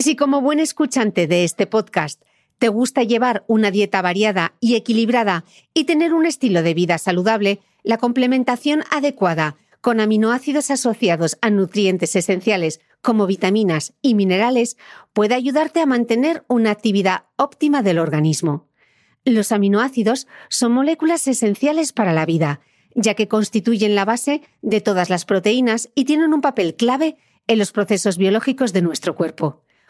Si como buen escuchante de este podcast te gusta llevar una dieta variada y equilibrada y tener un estilo de vida saludable, la complementación adecuada con aminoácidos asociados a nutrientes esenciales como vitaminas y minerales puede ayudarte a mantener una actividad óptima del organismo. Los aminoácidos son moléculas esenciales para la vida, ya que constituyen la base de todas las proteínas y tienen un papel clave en los procesos biológicos de nuestro cuerpo.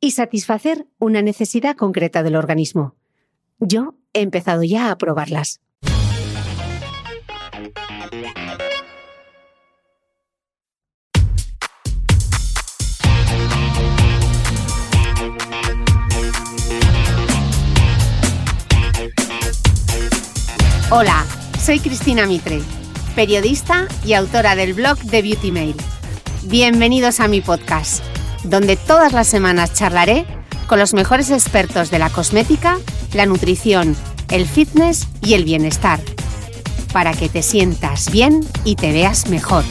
y satisfacer una necesidad concreta del organismo. Yo he empezado ya a probarlas. Hola, soy Cristina Mitre, periodista y autora del blog de Beauty Mail. Bienvenidos a mi podcast, donde todas las semanas charlaré con los mejores expertos de la cosmética, la nutrición, el fitness y el bienestar, para que te sientas bien y te veas mejor.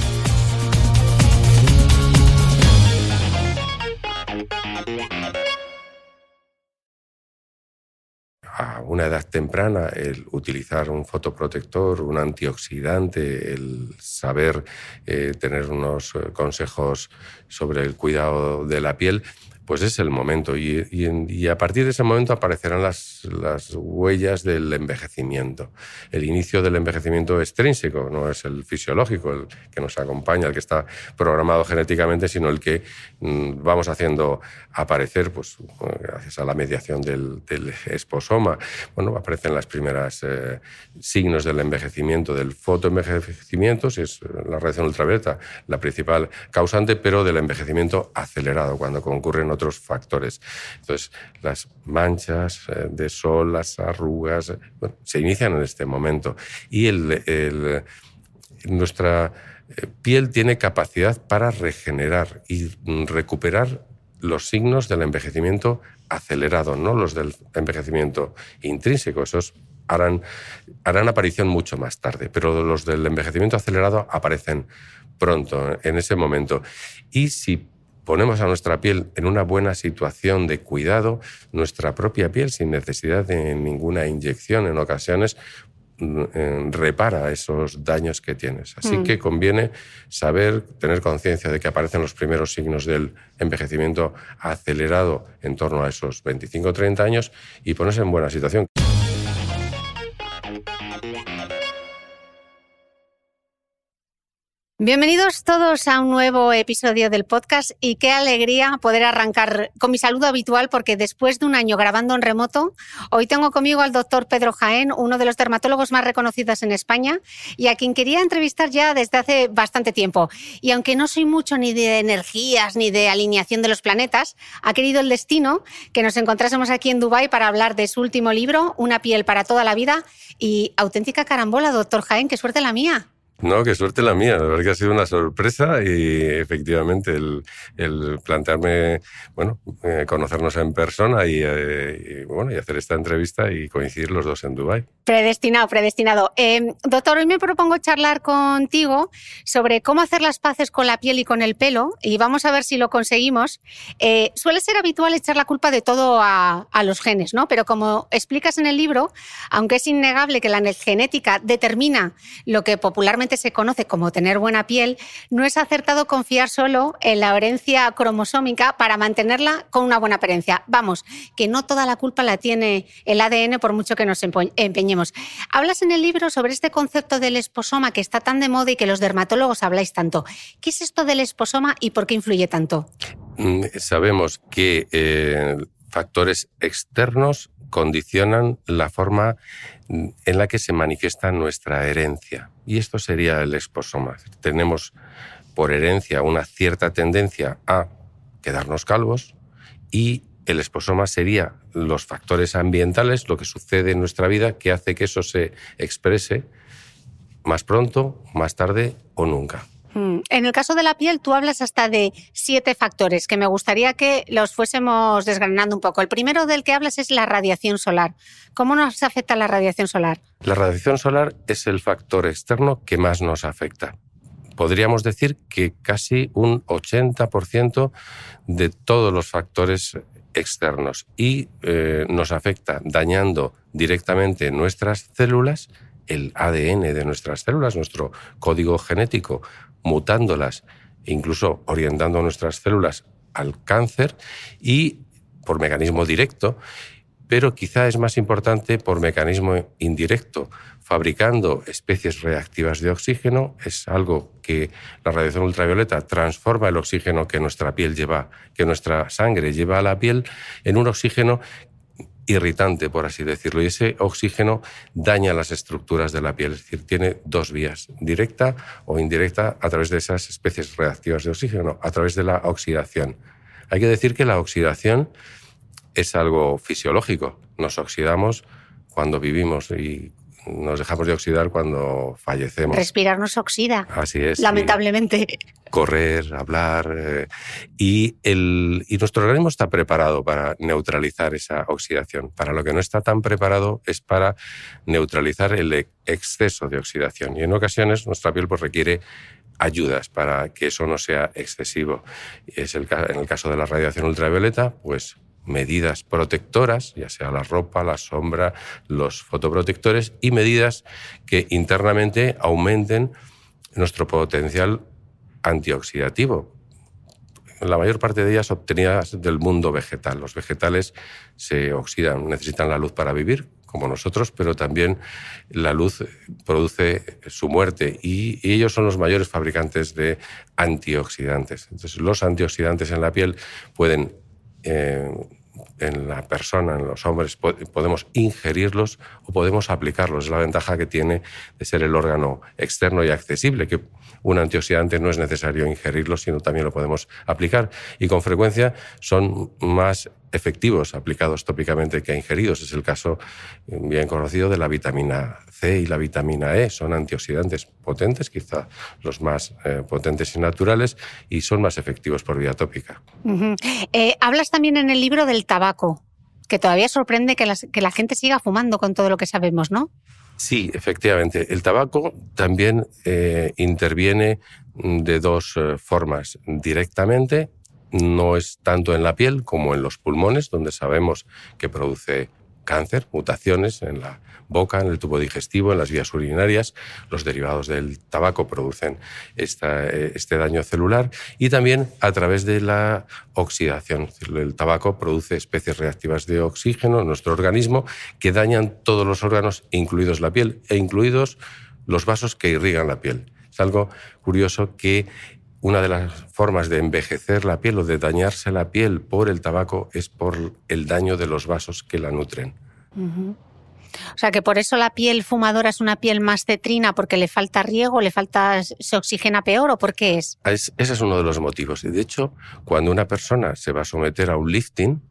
Una edad temprana el utilizar un fotoprotector, un antioxidante, el saber eh, tener unos eh, consejos sobre el cuidado de la piel, pues es el momento. Y, a partir de ese momento aparecerán las, las, huellas del envejecimiento. El inicio del envejecimiento extrínseco, no es el fisiológico, el que nos acompaña, el que está programado genéticamente, sino el que mm, vamos haciendo aparecer, pues gracias a la mediación del, del esposoma. Bueno, aparecen las primeras eh, signos del envejecimiento, del fotoenvejecimiento, si es la radiación ultravioleta la principal causante, pero del envejecimiento acelerado, cuando concurren otros factores. Entonces, las manchas eh, de sol, las arrugas, se inician en este momento. Y el, nuestra eh, piel tiene capacidad para regenerar y recuperar los signos del envejecimiento acelerado, no los del envejecimiento intrínseco. Esos harán, harán aparición mucho más tarde, pero los del envejecimiento acelerado aparecen pronto, en ese momento. Y si ponemos a nuestra piel en una buena situación de cuidado, nuestra propia piel, sin necesidad de ninguna inyección en ocasiones, mm, eh, repara esos daños que tienes. Así mm. que conviene saber, tener conciencia de que aparecen los primeros signos del envejecimiento acelerado en torno a esos 25 o 30 años y ponerse en buena situación. Bienvenidos todos a un nuevo episodio del podcast y qué alegría poder arrancar con mi saludo habitual porque después de un año grabando en remoto, hoy tengo conmigo al doctor Pedro Jaén, uno de los dermatólogos más reconocidos en España y a quien quería entrevistar ya desde hace bastante tiempo. Y aunque no soy mucho ni de energías ni de alineación de los planetas, ha querido el destino que nos encontrásemos aquí en Dubái para hablar de su último libro, Una piel para toda la vida y auténtica carambola, doctor Jaén, qué suerte la mía. No, qué suerte la mía. La verdad que ha sido una sorpresa y efectivamente el, plantearme, bueno, eh, conocernos en persona eh, y, bueno, y hacer esta entrevista y coincidir los dos en Dubái. Predestinado, predestinado. Em, doctor, hoy me propongo charlar contigo sobre cómo hacer las paces con la piel y con el pelo y vamos a ver si lo conseguimos. Eh, suele ser habitual echar la culpa de todo a, a los genes, ¿no? Pero como explicas en el libro, aunque es innegable que la genética determina lo que popularmente se conoce como tener buena piel, no es acertado confiar solo en la herencia cromosómica para mantenerla con una buena apariencia. Vamos, que no toda la culpa la tiene el ADN por mucho que nos empeñemos. Hablas en el libro sobre este concepto del esposoma que está tan de moda y que los dermatólogos habláis tanto. ¿Qué es esto del esposoma y por qué influye tanto? Mm, sabemos que eh, factores externos condicionan la forma en la que se manifiesta nuestra herencia. Y esto sería el esposoma. Tenemos por herencia una cierta tendencia a quedarnos calvos y el esposoma sería los factores ambientales, lo que sucede en nuestra vida, que hace que eso se exprese más pronto, más tarde o nunca. Mm. En el caso de la piel, tú hablas hasta de siete factores que me gustaría que los fuésemos desgranando un poco. El primero del que hablas es la radiación solar. ¿Cómo nos afecta la radiación solar? La radiación solar es el factor externo que más nos afecta. Podríamos decir que casi un 80% de todos los factores externos y eh, nos afecta dañando directamente nuestras células, el ADN de nuestras células, nuestro código genético, mutándolas, incluso orientando nuestras células al cáncer y por mecanismo directo, pero quizá es más importante por mecanismo indirecto, fabricando especies reactivas de oxígeno. Es algo que la radiación ultravioleta transforma el oxígeno que nuestra piel lleva, que nuestra sangre lleva a la piel, en un oxígeno irritante, por así decirlo, y ese oxígeno daña las estructuras de la piel, es decir, tiene dos vías, directa o indirecta, a través de esas especies reactivas de oxígeno, a través de la oxidación. Hay que decir que la oxidación es algo fisiológico, nos oxidamos cuando vivimos y nos dejamos de oxidar cuando fallecemos. Respirar nos oxida. Así es. Lamentablemente. Correr, hablar. Eh, y, el, y nuestro organismo está preparado para neutralizar esa oxidación. Para lo que no está tan preparado es para neutralizar el e, exceso de oxidación. Y en ocasiones nuestra piel pues, requiere ayudas para que eso no sea excesivo. Es el, en el caso de la radiación ultravioleta, pues medidas protectoras, ya sea la ropa, la sombra, los fotoprotectores, y medidas que internamente aumenten nuestro potencial antioxidativo. La mayor parte de ellas obtenidas del mundo vegetal. Los vegetales se oxidan, necesitan la luz para vivir, como nosotros, pero también la luz produce su muerte y, ellos son los mayores fabricantes de antioxidantes. Entonces, los antioxidantes en la piel pueden eh, en la persona, en los hombres, podemos ingerirlos o podemos aplicarlos. Es la ventaja que tiene de ser el órgano externo y accesible, que un antioxidante no es necesario ingerirlo, sino también lo podemos aplicar. Y con frecuencia son más efectivos aplicados tópicamente que ingeridos. Es el caso bien conocido de la vitamina C y la vitamina E. Son antioxidantes potentes, quizá los más eh, potentes y naturales, y son más efectivos por vía tópica. Eh, hablas también en el libro del tabaco, que todavía sorprende que, la gente siga fumando con todo lo que sabemos, ¿no? Sí, efectivamente. El tabaco también eh, interviene de dos formas, directamente no es tanto en la piel como en los pulmones, donde sabemos que produce cáncer, mutaciones en la boca, en el tubo digestivo, en las vías urinarias. Los derivados del tabaco producen este daño celular y también a través de la oxidación. El tabaco produce especies reactivas de oxígeno en nuestro organismo que dañan todos los órganos, incluidos la piel e incluidos los vasos que irrigan la piel. Es algo curioso que una de las formas de envejecer la piel o de dañarse la piel por el tabaco es por el daño de los vasos que la nutren. O sea que por eso la piel fumadora es una piel más cetrina porque le falta riego, le falta se oxigena peor o por qué es? es ese es uno de los motivos. Y de hecho, cuando una persona se va a someter a un lifting,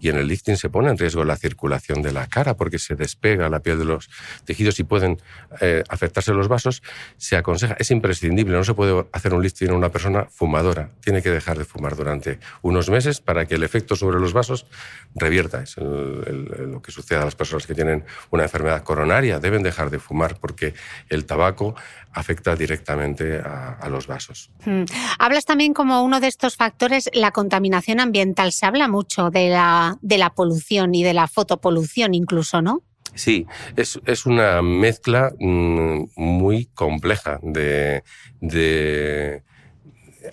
y en el lifting se pone en riesgo la circulación de la cara porque se despega la piel de los tejidos y pueden eh, afectarse los vasos, se aconseja, es imprescindible, no se puede hacer un lifting a una persona fumadora, tiene que dejar de fumar durante unos meses para que el efecto sobre los vasos revierta. Es lo que sucede a las personas que tienen una enfermedad coronaria, deben dejar de fumar porque el tabaco afecta directamente a, los vasos. Hmm. Hablas también como uno de estos factores la contaminación ambiental. Se habla mucho de la, de la polución y de la fotopolución incluso, ¿no? Sí, es, una mezcla mm, muy compleja de,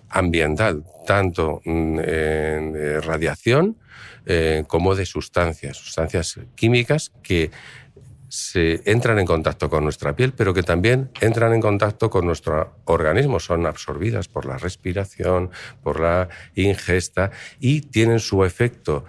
ambiental, tanto mm, de radiación eh, como de sustancias, sustancias químicas que se entran en contacto con nuestra piel, pero que también entran en contacto con nuestro organismo, son absorbidas por la respiración, por la ingesta y tienen su efecto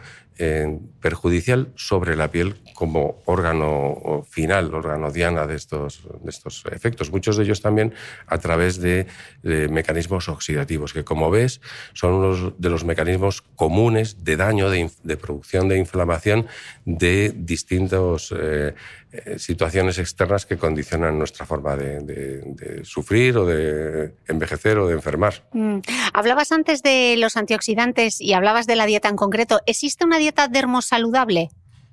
perjudicial sobre la piel como órgano final, órgano diana de estos, de estos efectos. Muchos de ellos también a través de, mecanismos oxidativos, que como ves son unos de los mecanismos comunes de daño, de, producción de inflamación de distintos eh, eh, situaciones externas que condicionan nuestra forma de, sufrir o de envejecer o de enfermar. Mm. Hablabas antes de los antioxidantes y hablabas de la dieta en concreto. ¿Existe una dieta dermosaludable?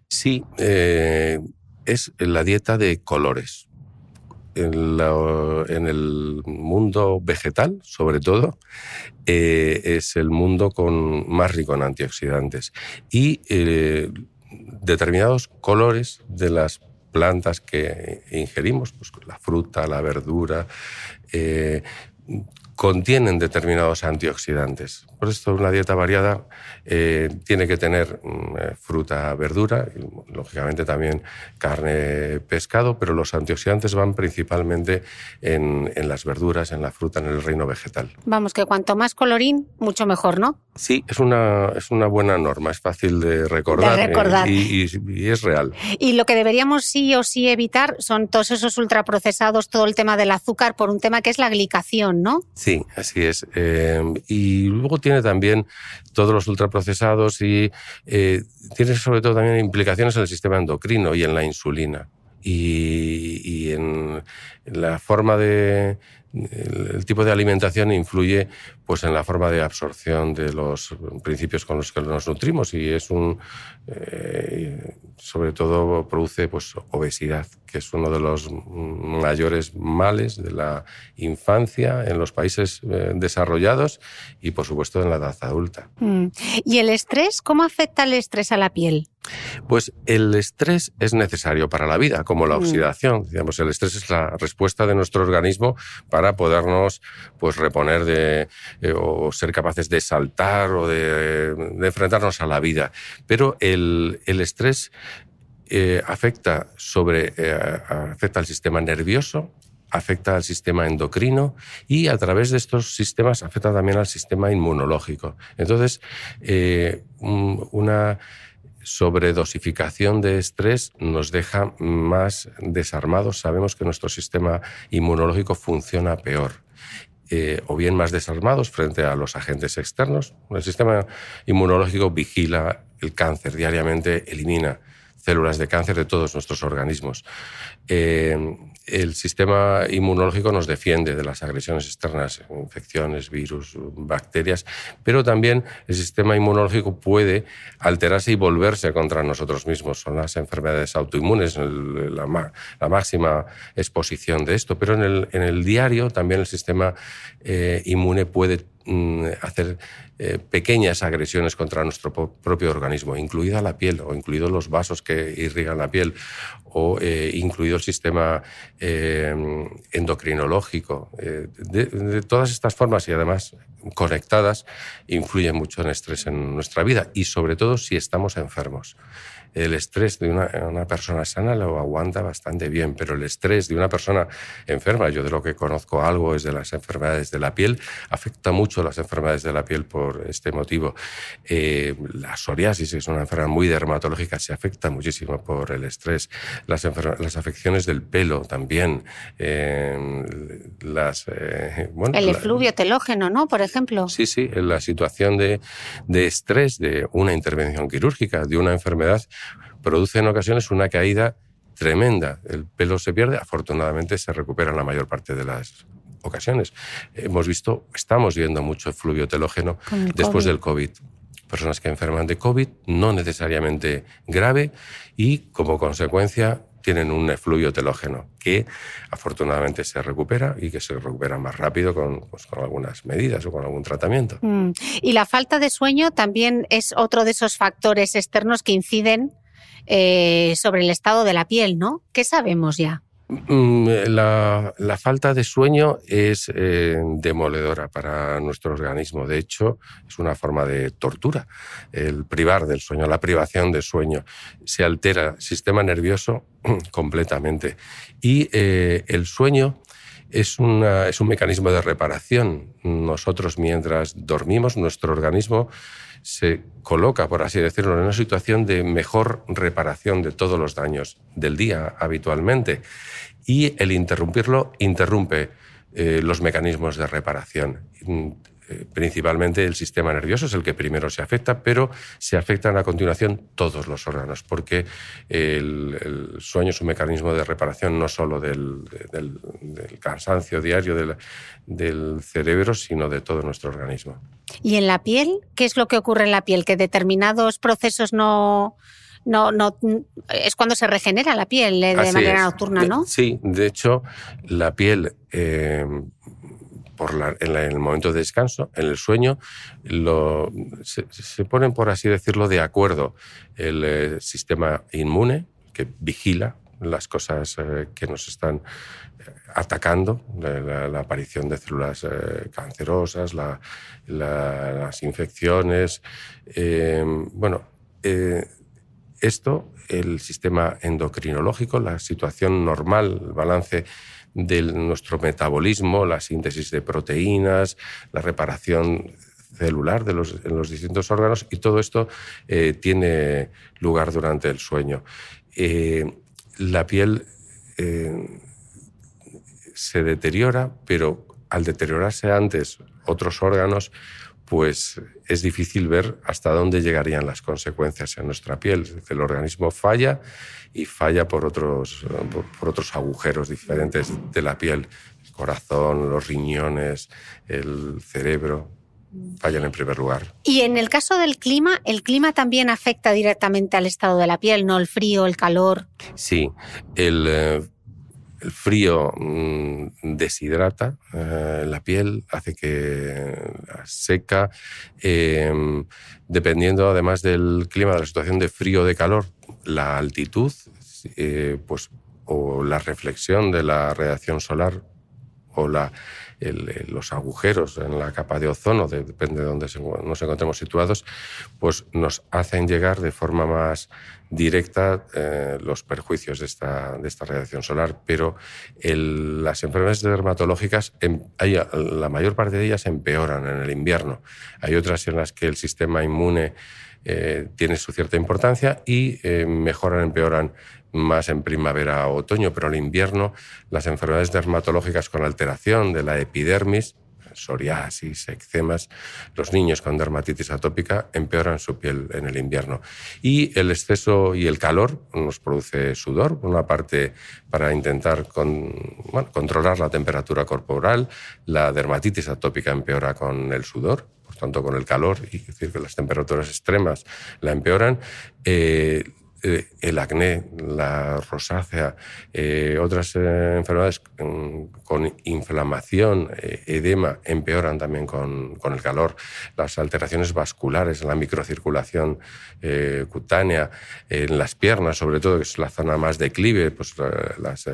Sí, eh, es la dieta de colores. En, el mundo vegetal, sobre todo, eh, es el mundo con, más rico en antioxidantes. Y determinados colores de las plantas que ingerimos, pues la fruta, la verdura, eh, contienen determinados antioxidantes. Por esto una dieta variada eh, tiene que tener mm, eh, fruta, verdura, y, lógicamente también carne, pescado, pero los antioxidantes van principalmente en, las verduras, en la fruta, en el reino vegetal. Vamos, que cuanto más colorín, mucho mejor, ¿no? Sí, es una, es una buena norma, es fácil de recordar, de recordar. Y, y, es real. Y lo que deberíamos sí o sí evitar son todos esos ultraprocesados, todo el tema del azúcar, por un tema que es la glicación, ¿no? Sí, así es. Eh, y luego tiene también todos los ultraprocesados y eh, tiene sobre todo también implicaciones en el sistema endocrino y en la insulina. Y en la forma de, el, tipo de alimentación influye pues, en la forma de absorción de los principios con los que nos nutrimos y es un, eh, sobre todo produce pues, obesidad, que es uno de los mayores males de la infancia en los países eh, desarrollados y por supuesto en la edad adulta. Mm. ¿Y el estrés? ¿Cómo afecta el estrés a la piel? Pues el estrés es necesario para la vida, como la mm. oxidación. Digamos, el estrés es la respuesta de nuestro organismo para podernos pues, reponer de, eh, o ser capaces de saltar o de, enfrentarnos a la vida. Pero el, estrés eh, afecta, sobre, eh, afecta al sistema nervioso, afecta al sistema endocrino y a través de estos sistemas afecta también al sistema inmunológico. Entonces, una sobredosificación de estrés nos deja más desarmados. Sabemos que nuestro sistema inmunológico funciona peor. Eh, o bien más desarmados frente a los agentes externos. El sistema inmunológico vigila el cáncer diariamente, elimina células de cáncer de todos nuestros organismos. Eh, el sistema inmunológico nos defiende de las agresiones externas, infecciones, virus, bacterias, pero también el sistema inmunológico puede alterarse y volverse contra nosotros mismos. Son las enfermedades autoinmunes la, máxima exposición de esto, pero en el, diario también el sistema eh, inmune puede hacer eh, pequeñas agresiones contra nuestro propio organismo, incluida la piel o incluidos los vasos que irrigan la piel o eh, incluido el sistema eh, endocrinológico. De, todas estas formas y además conectadas influyen mucho en estrés en nuestra vida y sobre todo si estamos enfermos el estrés de una, persona sana lo aguanta bastante bien, pero el estrés de una persona enferma, yo de lo que conozco algo es de las enfermedades de la piel, afecta mucho las enfermedades de la piel por este motivo. Eh, la psoriasis es una enfermedad muy dermatológica, se afecta muchísimo por el estrés. Las, las afecciones del pelo también. Eh, las, eh, el efluvio telógeno, ¿no? Por ejemplo. Sí, sí, la situación de, de estrés de una intervención quirúrgica, de una enfermedad, produce en ocasiones una caída tremenda. El pelo se pierde, afortunadamente se recupera en la mayor parte de las ocasiones. Hemos visto, estamos viendo mucho fluvio telógeno después del COVID. Personas que enferman de COVID, no necesariamente grave, y como consecuencia tienen un efluvio telógeno que afortunadamente se recupera y que se recupera más rápido con, pues, con algunas medidas o con algún tratamiento. Mm. Y la falta de sueño también es otro de esos factores externos que inciden eh, sobre el estado de la piel, ¿no? ¿Qué sabemos ya? Mm, la, falta de sueño es eh, demoledora para nuestro organismo. De hecho, es una forma de tortura. El privar del sueño, la privación de sueño, se altera el sistema nervioso completamente. Y eh, el sueño es, es un mecanismo de reparación. Nosotros, mientras dormimos, nuestro organismo se coloca, por así decirlo, en una situación de mejor reparación de todos los daños del día habitualmente. Y el interrumpirlo interrumpe eh, los mecanismos de reparación. Eh, principalmente el sistema nervioso es el que primero se afecta, pero se afectan a continuación todos los órganos, porque el, sueño es un mecanismo de reparación no solo del, cansancio diario del, cerebro, sino de todo nuestro organismo. ¿Y en la piel? ¿Qué es lo que ocurre en la piel? ¿Que determinados procesos no, no, no es cuando se regenera la piel eh, de manera nocturna, ¿no? Sí, de hecho, la piel eh, en, el momento de descanso, en el sueño, se, ponen, por así decirlo, de acuerdo el eh, sistema inmune que vigila las cosas eh, que nos están eh, atacando, la, aparición de células cancerosas, las infecciones. bueno, esto, el sistema endocrinológico, la situación normal, el balance de nuestro metabolismo, la síntesis de proteínas, la reparación celular de los, en los distintos órganos y todo esto eh, tiene lugar durante el sueño. Eh, la piel eh, se deteriora, pero al deteriorarse antes otros órganos, pues es difícil ver hasta dónde llegarían las consecuencias en nuestra piel. El organismo falla y falla por otros, por otros agujeros diferentes de la piel. El corazón, los riñones, el cerebro fallan en primer lugar. Y en el caso del clima, ¿el clima también afecta directamente al estado de la piel, no el frío, el calor? Sí, el, eh, frío mm, deshidrata eh, la piel, hace que seca, em, dependiendo además del clima, de la situación de frío o de calor, la altitud, eh, pues, o la reflexión de la radiación solar o la, los agujeros en la capa de ozono, depende de dónde nos encontremos situados, pues nos hacen llegar de forma más directa eh, los perjuicios de esta, de esta radiación solar. Pero las enfermedades dermatológicas, em, la mayor parte de ellas empeoran en el invierno. Hay otras en las que el sistema inmune eh, tiene su cierta importancia y eh, mejoran, empeoran más en primavera o otoño, pero en invierno las enfermedades dermatológicas con alteración de la epidermis, psoriasis, eczemas, los niños con dermatitis atópica empeoran su piel en el invierno. Y el exceso y el calor nos produce sudor, por una parte para intentar controlar la temperatura corporal, la dermatitis atópica empeora con el sudor, tanto con el calor, y decir que las temperaturas extremas la empeoran. Eh, eh, el acné, la rosácea, eh, otras enfermedades con, inflamación, edema, empeoran también con, el calor. Las alteraciones vasculares, la microcirculación cutánea, en las piernas, sobre todo, que es la zona más declive, pues las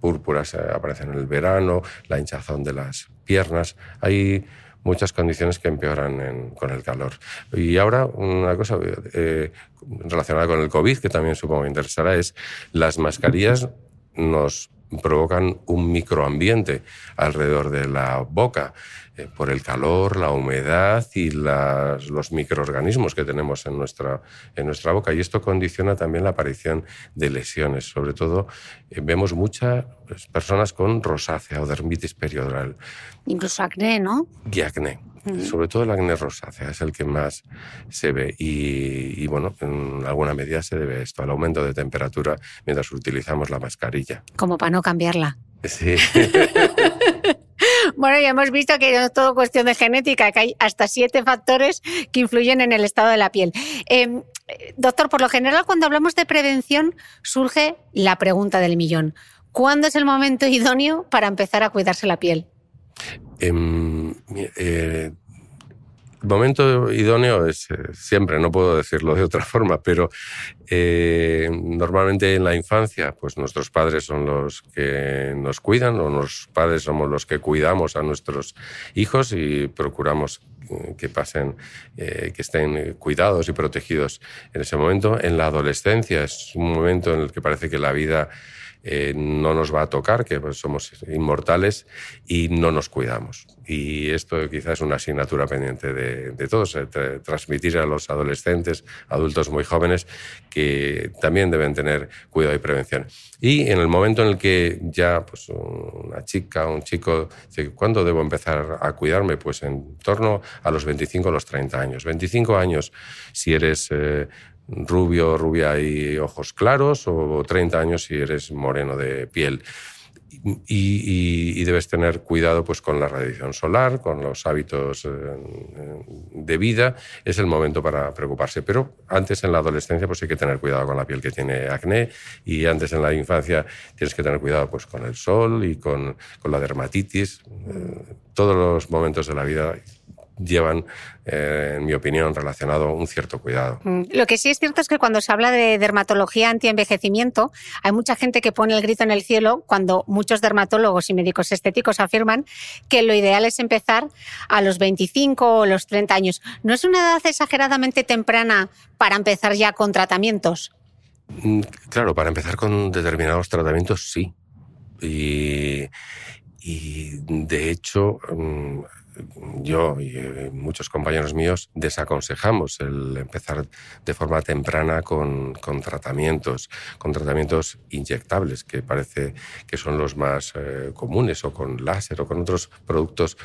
púrpuras aparecen en el verano, la hinchazón de las piernas. Hay muchas condiciones que empeoran con el calor. Y ahora una cosa eh, relacionada con el COVID, que también supongo que interesará, es las mascarillas nos provocan un microambiente alrededor de la boca eh, por el calor, la humedad y los microorganismos que tenemos en nuestra, en nuestra boca. Y esto condiciona también la aparición de lesiones. Sobre todo, eh, vemos muchas personas con rosácea o dermitis perioral. Incluso acné, ¿no? Y acné. Sobre todo el acné rosácea es el que más se ve y, y, bueno, en alguna medida se debe esto al aumento de temperatura mientras utilizamos la mascarilla. Como para no cambiarla. Sí. Bueno, ya hemos visto que es todo cuestión de genética, que hay hasta siete factores que influyen en el estado de la piel. Em, doctor, por lo general, cuando hablamos de prevención, surge la pregunta del millón. ¿Cuándo es el momento idóneo para empezar a cuidarse la piel? Em, eh, momento idóneo es eh, siempre, no puedo decirlo de otra forma, pero eh, normalmente en la infancia, pues nuestros padres son los que nos cuidan o los padres somos los que cuidamos a nuestros hijos y procuramos que pasen, que estén cuidados y protegidos en ese momento. En la adolescencia es un momento en el que parece que la vida eh, no nos va a tocar, que somos inmortales y no nos cuidamos. Y esto quizás es una asignatura pendiente de, todos, eh, transmitir a los adolescentes, adultos muy jóvenes, que también deben tener cuidado y prevención. Y en el momento en el que ya pues, una chica un chico dice, ¿cuándo debo empezar a cuidarme? Pues en torno a los 25 o los 30 años. 25 años si eres... Eh, rubio, rubia y ojos claros, o 30 años si eres moreno de piel. Y, debes tener cuidado pues, con la radiación solar, con los hábitos eh, de vida. Es el momento para preocuparse. Pero antes en la adolescencia pues, hay que tener cuidado con la piel que tiene acné y antes en la infancia tienes que tener cuidado pues, con el sol y con, con la dermatitis. Eh, todos los momentos de la vida llevan, eh, en mi opinión, relacionado un cierto cuidado. Mm, lo que sí es cierto es que cuando se habla de dermatología anti-envejecimiento, hay mucha gente que pone el grito en el cielo cuando muchos dermatólogos y médicos estéticos afirman que lo ideal es empezar a los 25 o los 30 años. ¿No es una edad exageradamente temprana para empezar ya con tratamientos? Mm, claro, para empezar con determinados tratamientos sí. Y, y de hecho, mm, yo y eh, muchos compañeros míos desaconsejamos el empezar de forma temprana con, tratamientos, con tratamientos inyectables, que parece que son los más eh, comunes, o con láser o con otros productos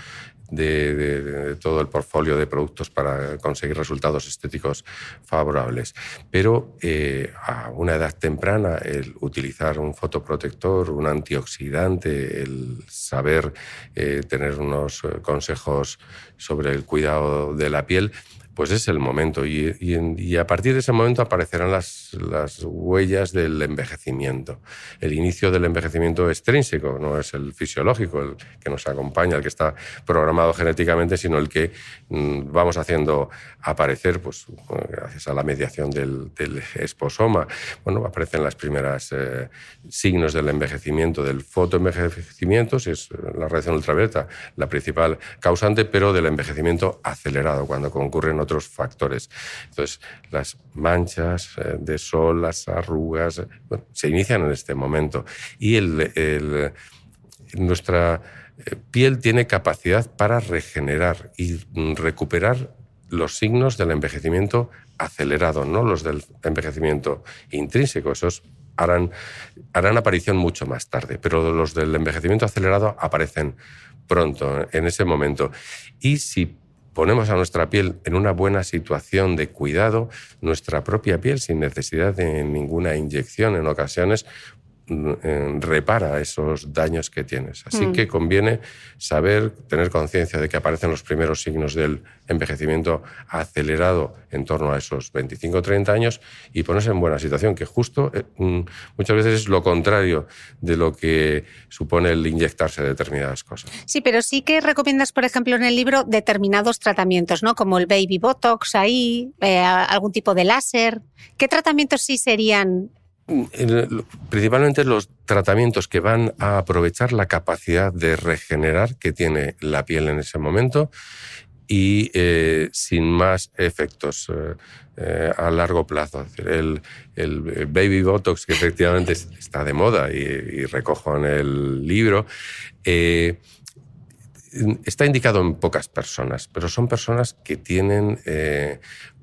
de, todo el portfolio de productos para conseguir resultados estéticos favorables. Pero eh, a una edad temprana, el utilizar un fotoprotector, un antioxidante, el saber eh, tener unos eh, consejos sobre el cuidado de la piel, pues es el momento. Y, a partir de ese momento aparecerán las, las, huellas del envejecimiento. El inicio del envejecimiento extrínseco, no es el fisiológico, el que nos acompaña, el que está programado genéticamente, sino el que mm, vamos haciendo aparecer, pues gracias a la mediación del, esposoma. Bueno, aparecen las primeras eh, signos del envejecimiento, del fotoenvejecimiento, si es la radiación ultravioleta la principal causante, pero del envejecimiento acelerado, cuando concurren otros factores. Entonces, las manchas eh, de sol, las arrugas, se inician en este momento. Y nuestra eh, piel tiene capacidad para regenerar y recuperar los signos del envejecimiento acelerado, no los del envejecimiento intrínseco. Esos harán, harán aparición mucho más tarde, pero los del envejecimiento acelerado aparecen pronto, en ese momento. Y si ponemos a nuestra piel en una buena situación de cuidado, nuestra propia piel, sin necesidad de ninguna inyección en ocasiones, repara esos daños que tienes. Así mm. que conviene saber, tener conciencia de que aparecen los primeros signos del envejecimiento acelerado en torno a esos 25 o 30 años y ponerse en buena situación, que justo eh, mm, muchas veces es lo contrario de lo que supone el inyectarse determinadas cosas. Sí, pero sí que recomiendas, por ejemplo, en el libro determinados tratamientos, ¿no? Como el baby botox ahí, eh, algún tipo de láser. ¿Qué tratamientos sí serían principalmente los tratamientos que van a aprovechar la capacidad de regenerar que tiene la piel en ese momento y eh, sin más efectos eh, eh, a largo plazo. El, baby botox, que efectivamente está de moda y, recojo en el libro, está indicado en pocas personas, pero son personas que tienen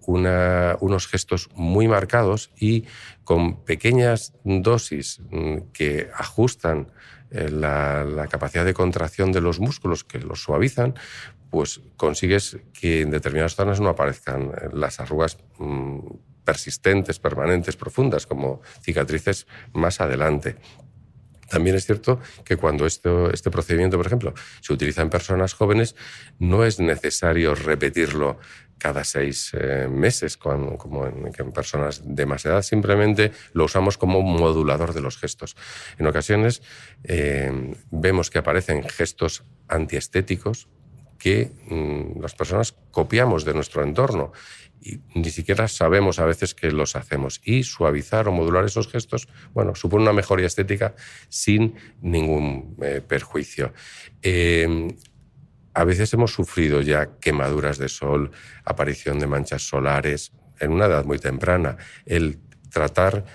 unos gestos muy marcados y con pequeñas dosis mm, que ajustan la, la, capacidad de contracción de los músculos, que los suavizan, pues consigues que en determinadas zonas no aparezcan las arrugas mm, persistentes, permanentes, profundas, como cicatrices más adelante. También es cierto que cuando este procedimiento, por ejemplo, se utiliza en personas jóvenes, no es necesario repetirlo cada seis eh, meses, como en, personas de más edad. Simplemente lo usamos como modulador de los gestos. En ocasiones eh, vemos que aparecen gestos antiestéticos que mm, las personas copiamos de nuestro entorno y ni siquiera sabemos a veces que los hacemos. Y suavizar o modular esos gestos, bueno, supone una mejoría estética sin ningún eh, perjuicio. A veces hemos sufrido ya quemaduras de sol, aparición de manchas solares en una edad muy temprana. El tratar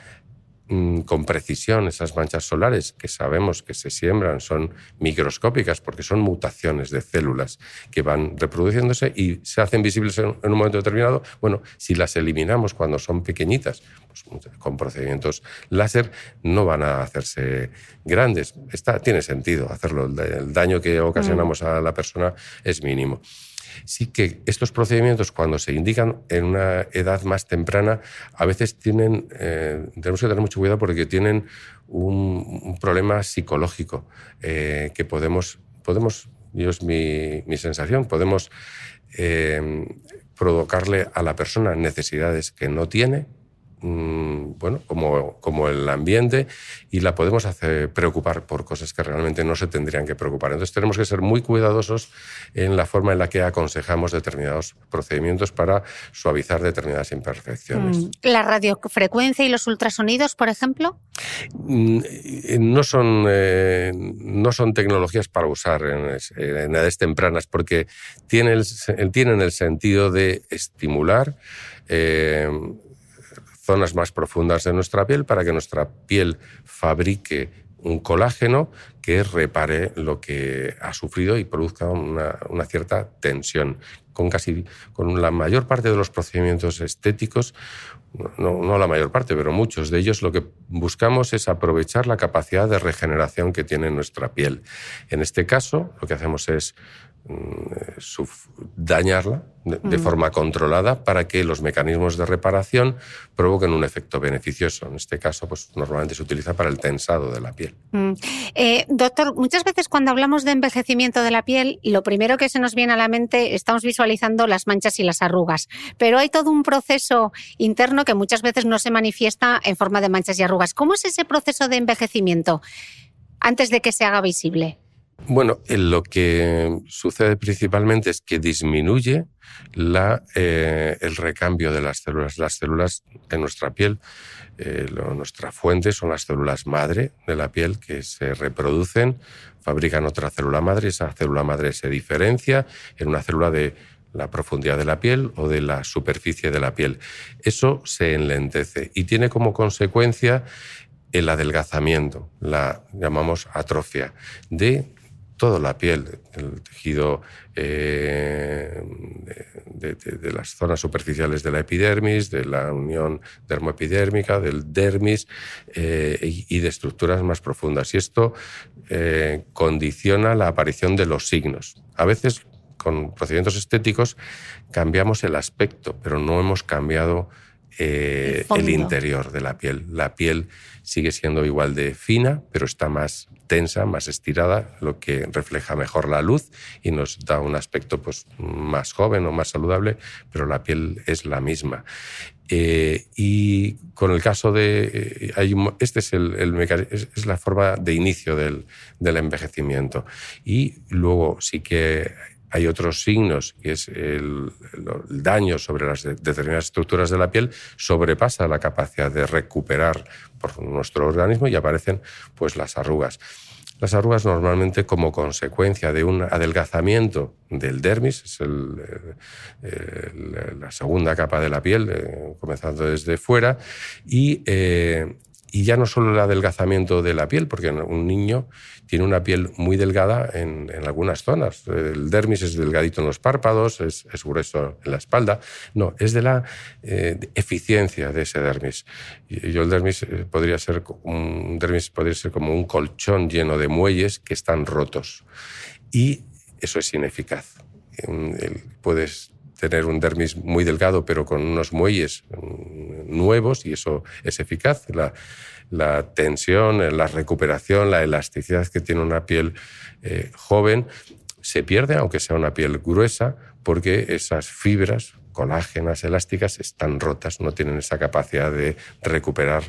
con precisión esas manchas solares que sabemos que se siembran son microscópicas porque son mutaciones de células que van reproduciéndose y se hacen visibles en, un momento determinado. Bueno, si las eliminamos cuando son pequeñitas, pues, con procedimientos láser no van a hacerse grandes. Está, tiene sentido hacerlo. El daño que ocasionamos mm. a la persona es mínimo sí que estos procedimientos, cuando se indican en una edad más temprana, a veces tienen, eh, tenemos que tener mucho cuidado porque tienen un, problema psicológico eh, que podemos, podemos, yo es mi, mi sensación, podemos eh, provocarle a la persona necesidades que no tiene Mm, bueno, como, como el ambiente y la podemos hacer preocupar por cosas que realmente no se tendrían que preocupar. Entonces tenemos que ser muy cuidadosos en la forma en la que aconsejamos determinados procedimientos para suavizar determinadas imperfecciones. Mm, ¿La radiofrecuencia y los ultrasonidos, por ejemplo? Mm, no son, eh, no son tecnologías para usar en, edades tempranas porque tienen el, tienen el sentido de estimular eh, zonas más profundas de nuestra piel para que nuestra piel fabrique un colágeno que repare lo que ha sufrido y produzca una, cierta tensión. Con casi con la mayor parte de los procedimientos estéticos, no, la mayor parte, pero muchos de ellos, lo que buscamos es aprovechar la capacidad de regeneración que tiene nuestra piel. En este caso, lo que hacemos es dañarla de, mm. forma controlada para que los mecanismos de reparación provoquen un efecto beneficioso. En este caso, pues normalmente se utiliza para el tensado de la piel. Mm. Eh, doctor, muchas veces cuando hablamos de envejecimiento de la piel, lo primero que se nos viene a la mente estamos visualizando las manchas y las arrugas, pero hay todo un proceso interno que muchas veces no se manifiesta en forma de manchas y arrugas. ¿Cómo es ese proceso de envejecimiento antes de que se haga visible? Bueno, lo que sucede principalmente es que disminuye eh, el recambio de las células. Las células en nuestra piel, eh, nuestra fuente son las células madre de la piel que se reproducen, fabrican otra célula madre, esa célula madre se diferencia en una célula de la profundidad de la piel o de la superficie de la piel. Eso se enlentece y tiene como consecuencia el adelgazamiento, la llamamos atrofia, de toda la piel, el tejido eh, de, las zonas superficiales de la epidermis, de la unión dermoepidérmica, del dermis eh, y, de estructuras más profundas. Y esto eh, condiciona la aparición de los signos. A veces con procedimientos estéticos cambiamos el aspecto, pero no hemos cambiado el interior de la piel. La piel sigue siendo igual de fina, pero está más tensa, más estirada, lo que refleja mejor la luz y nos da un aspecto pues, más joven o más saludable, pero la piel es la misma. Eh, y con el caso de... Eh, este es, el, es, la forma de inicio del, del envejecimiento. Y luego sí que hay otros signos, que es el, daño sobre las determinadas estructuras de la piel, sobrepasa la capacidad de recuperar por nuestro organismo y aparecen pues, las arrugas. Las arrugas normalmente como consecuencia de un adelgazamiento del dermis, es la segunda capa de la piel, eh, comenzando desde fuera, y eh, y ya no solo el adelgazamiento de la piel, porque un niño tiene una piel muy delgada en, algunas zonas. El dermis es delgadito en los párpados, es, grueso en la espalda. No, es de la eh, eficiencia de ese dermis. Yo el dermis eh, podría ser un dermis podría ser como un colchón lleno de muelles que están rotos. Y eso es ineficaz. Puedes tener un dermis muy delgado, pero con unos muelles mm, nuevos, y eso es eficaz. La, la tensión, la recuperación, la elasticidad que tiene una piel eh, joven se pierde, aunque sea una piel gruesa, porque esas fibras colágenas, elásticas, están rotas, no tienen esa capacidad de recuperar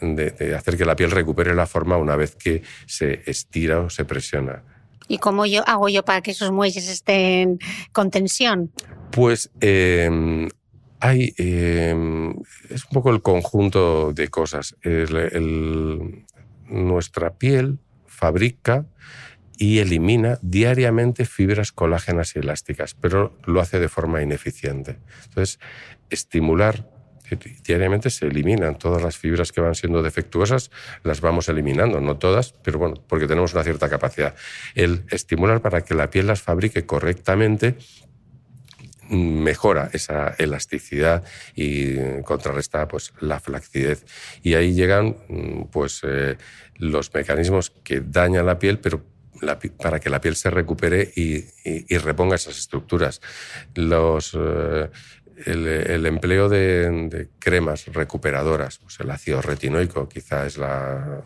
de, de, hacer que la piel recupere la forma una vez que se estira o se presiona. ¿Y cómo yo hago yo para que esos muelles estén con tensión? Pues em, hay, em, es un poco el conjunto de cosas. nuestra piel fabrica y elimina diariamente fibras colágenas y elásticas, pero lo hace de forma ineficiente. Entonces, estimular diariamente se eliminan todas las fibras que van siendo defectuosas, las vamos eliminando, no todas, pero bueno, porque tenemos una cierta capacidad. El estimular para que la piel las fabrique correctamente mejora esa elasticidad y contrarresta pues, la flacidez. Y ahí llegan pues, eh, los mecanismos que dañan la piel, pero para que la piel se recupere y, reponga esas estructuras. Los, eh, el, empleo de, cremas recuperadoras, pues el ácido retinoico quizá es la...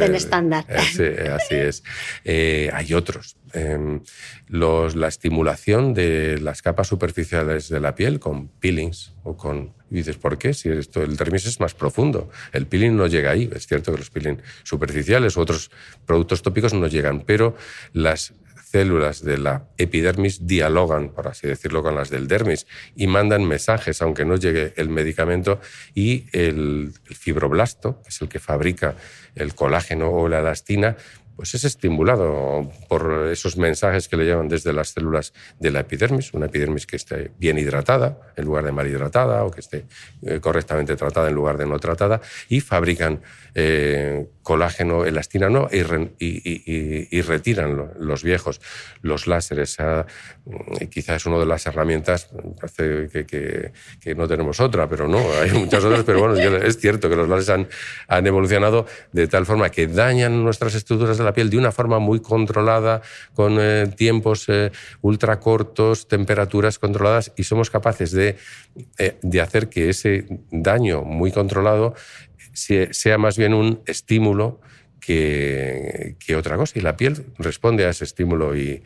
el estándar. Eh, sí, así es. Eh, hay otros. Em, los, la estimulación de las capas superficiales de la piel con peelings o con... Y dices, ¿por qué? Si esto, el dermis es más profundo. El peeling no llega ahí. Es cierto que los peeling superficiales u otros productos tópicos no llegan, pero las células de la epidermis dialogan, por así decirlo, con las del dermis y mandan mensajes, aunque no llegue el medicamento, y el, fibroblasto, que es el que fabrica el colágeno o la elastina, pues es estimulado por esos mensajes que le llevan desde las células de la epidermis, una epidermis que esté bien hidratada en lugar de mal hidratada o que esté eh, correctamente tratada en lugar de no tratada, y fabrican eh, colágeno, elastina no, y, retiran los viejos. Los láseres, mm, quizás es una de las herramientas, parece que, no tenemos otra, pero no, hay muchas otras, pero bueno, es cierto que los láseres han, han evolucionado de tal forma que dañan nuestras estructuras de la piel de una forma muy controlada, con eh, tiempos eh, ultra cortos, temperaturas controladas, y somos capaces de, de hacer que ese daño muy controlado sea más bien un estímulo que, otra cosa. Y la piel responde a ese estímulo y,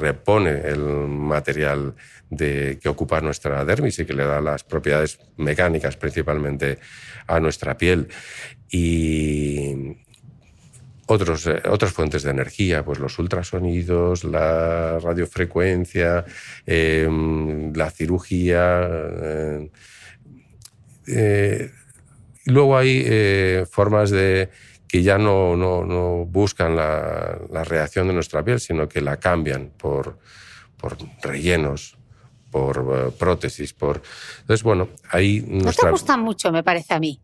repone el material de, que ocupa nuestra dermis y que le da las propiedades mecánicas principalmente a nuestra piel. Y otros, eh, otras fuentes de energía, pues los ultrasonidos, la radiofrecuencia, em, la cirugía. Eh, eh, Luego hay formas de que ya no, no, buscan la, reacción de nuestra piel, sino que la cambian por, por rellenos, por prótesis, por... Entonces, bueno, ahí... No te gustan mucho, me parece a mí.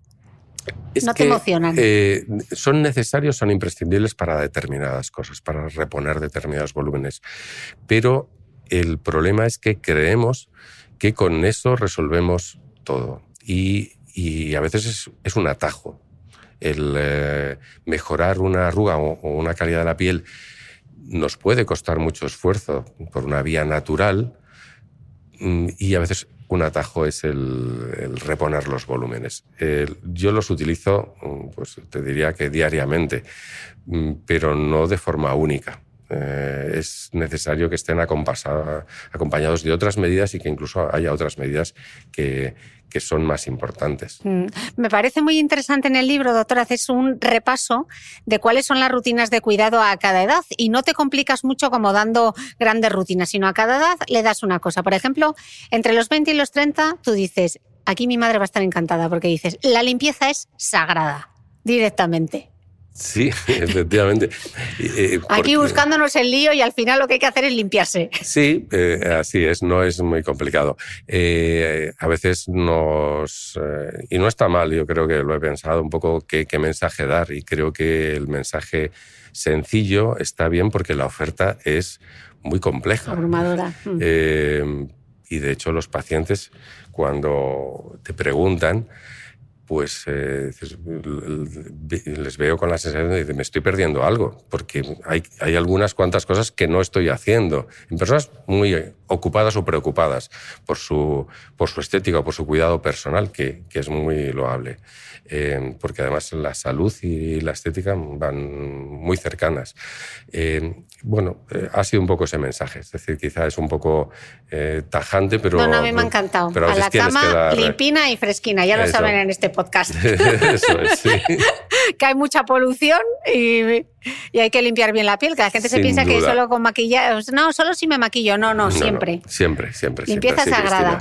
No te emocionan. Eh, son necesarios, son imprescindibles para determinadas cosas, para reponer determinados volúmenes. Pero el problema es que creemos que con eso resolvemos todo. Y y a veces es, un atajo. El eh, mejorar una arruga o, una calidad de la piel nos puede costar mucho esfuerzo por una vía natural mm, y a veces un atajo es el, reponer los volúmenes. yo los utilizo, mm, pues te diría que diariamente, mm, pero no de forma única. Eh, es necesario que estén acompañados de otras medidas y que incluso haya otras medidas que, que son más importantes. Mm. Me parece muy interesante en el libro, doctor, haces un repaso de cuáles son las rutinas de cuidado a cada edad y no te complicas mucho como dando grandes rutinas, sino a cada edad le das una cosa. Por ejemplo, entre los 20 y los 30 tú dices, aquí mi madre va a estar encantada porque dices, la limpieza es sagrada directamente. Sí, efectivamente. Eh, Aquí buscándonos el lío y al final lo que hay que hacer es limpiarse. Sí, eh, así es, no es muy complicado. Eh, a veces nos... y no está mal, yo creo que lo he pensado un poco qué, qué mensaje dar y creo que el mensaje sencillo está bien porque la oferta es muy compleja. Abrumadora. Y de hecho los pacientes cuando te preguntan pues eh, les veo con la sensación de que me estoy perdiendo algo, porque hay, hay, algunas cuantas cosas que no estoy haciendo. En personas muy ocupadas o preocupadas por su, por su estética o por su cuidado personal, que, que es muy loable. Eh, porque además la salud y la estética van muy cercanas. Eh, bueno, eh, ha sido un poco ese mensaje, es decir, quizá es un poco tajante, pero... No, no, a mí me ha encantado. a la cama limpina y fresquina, ya lo saben en este podcast. Eso es, sí. que hay mucha polución y Y hay que limpiar bien la piel, que la gente se piensa que solo con maquillaje, no, solo si me maquillo, no, no, siempre. siempre, siempre. Limpieza sagrada.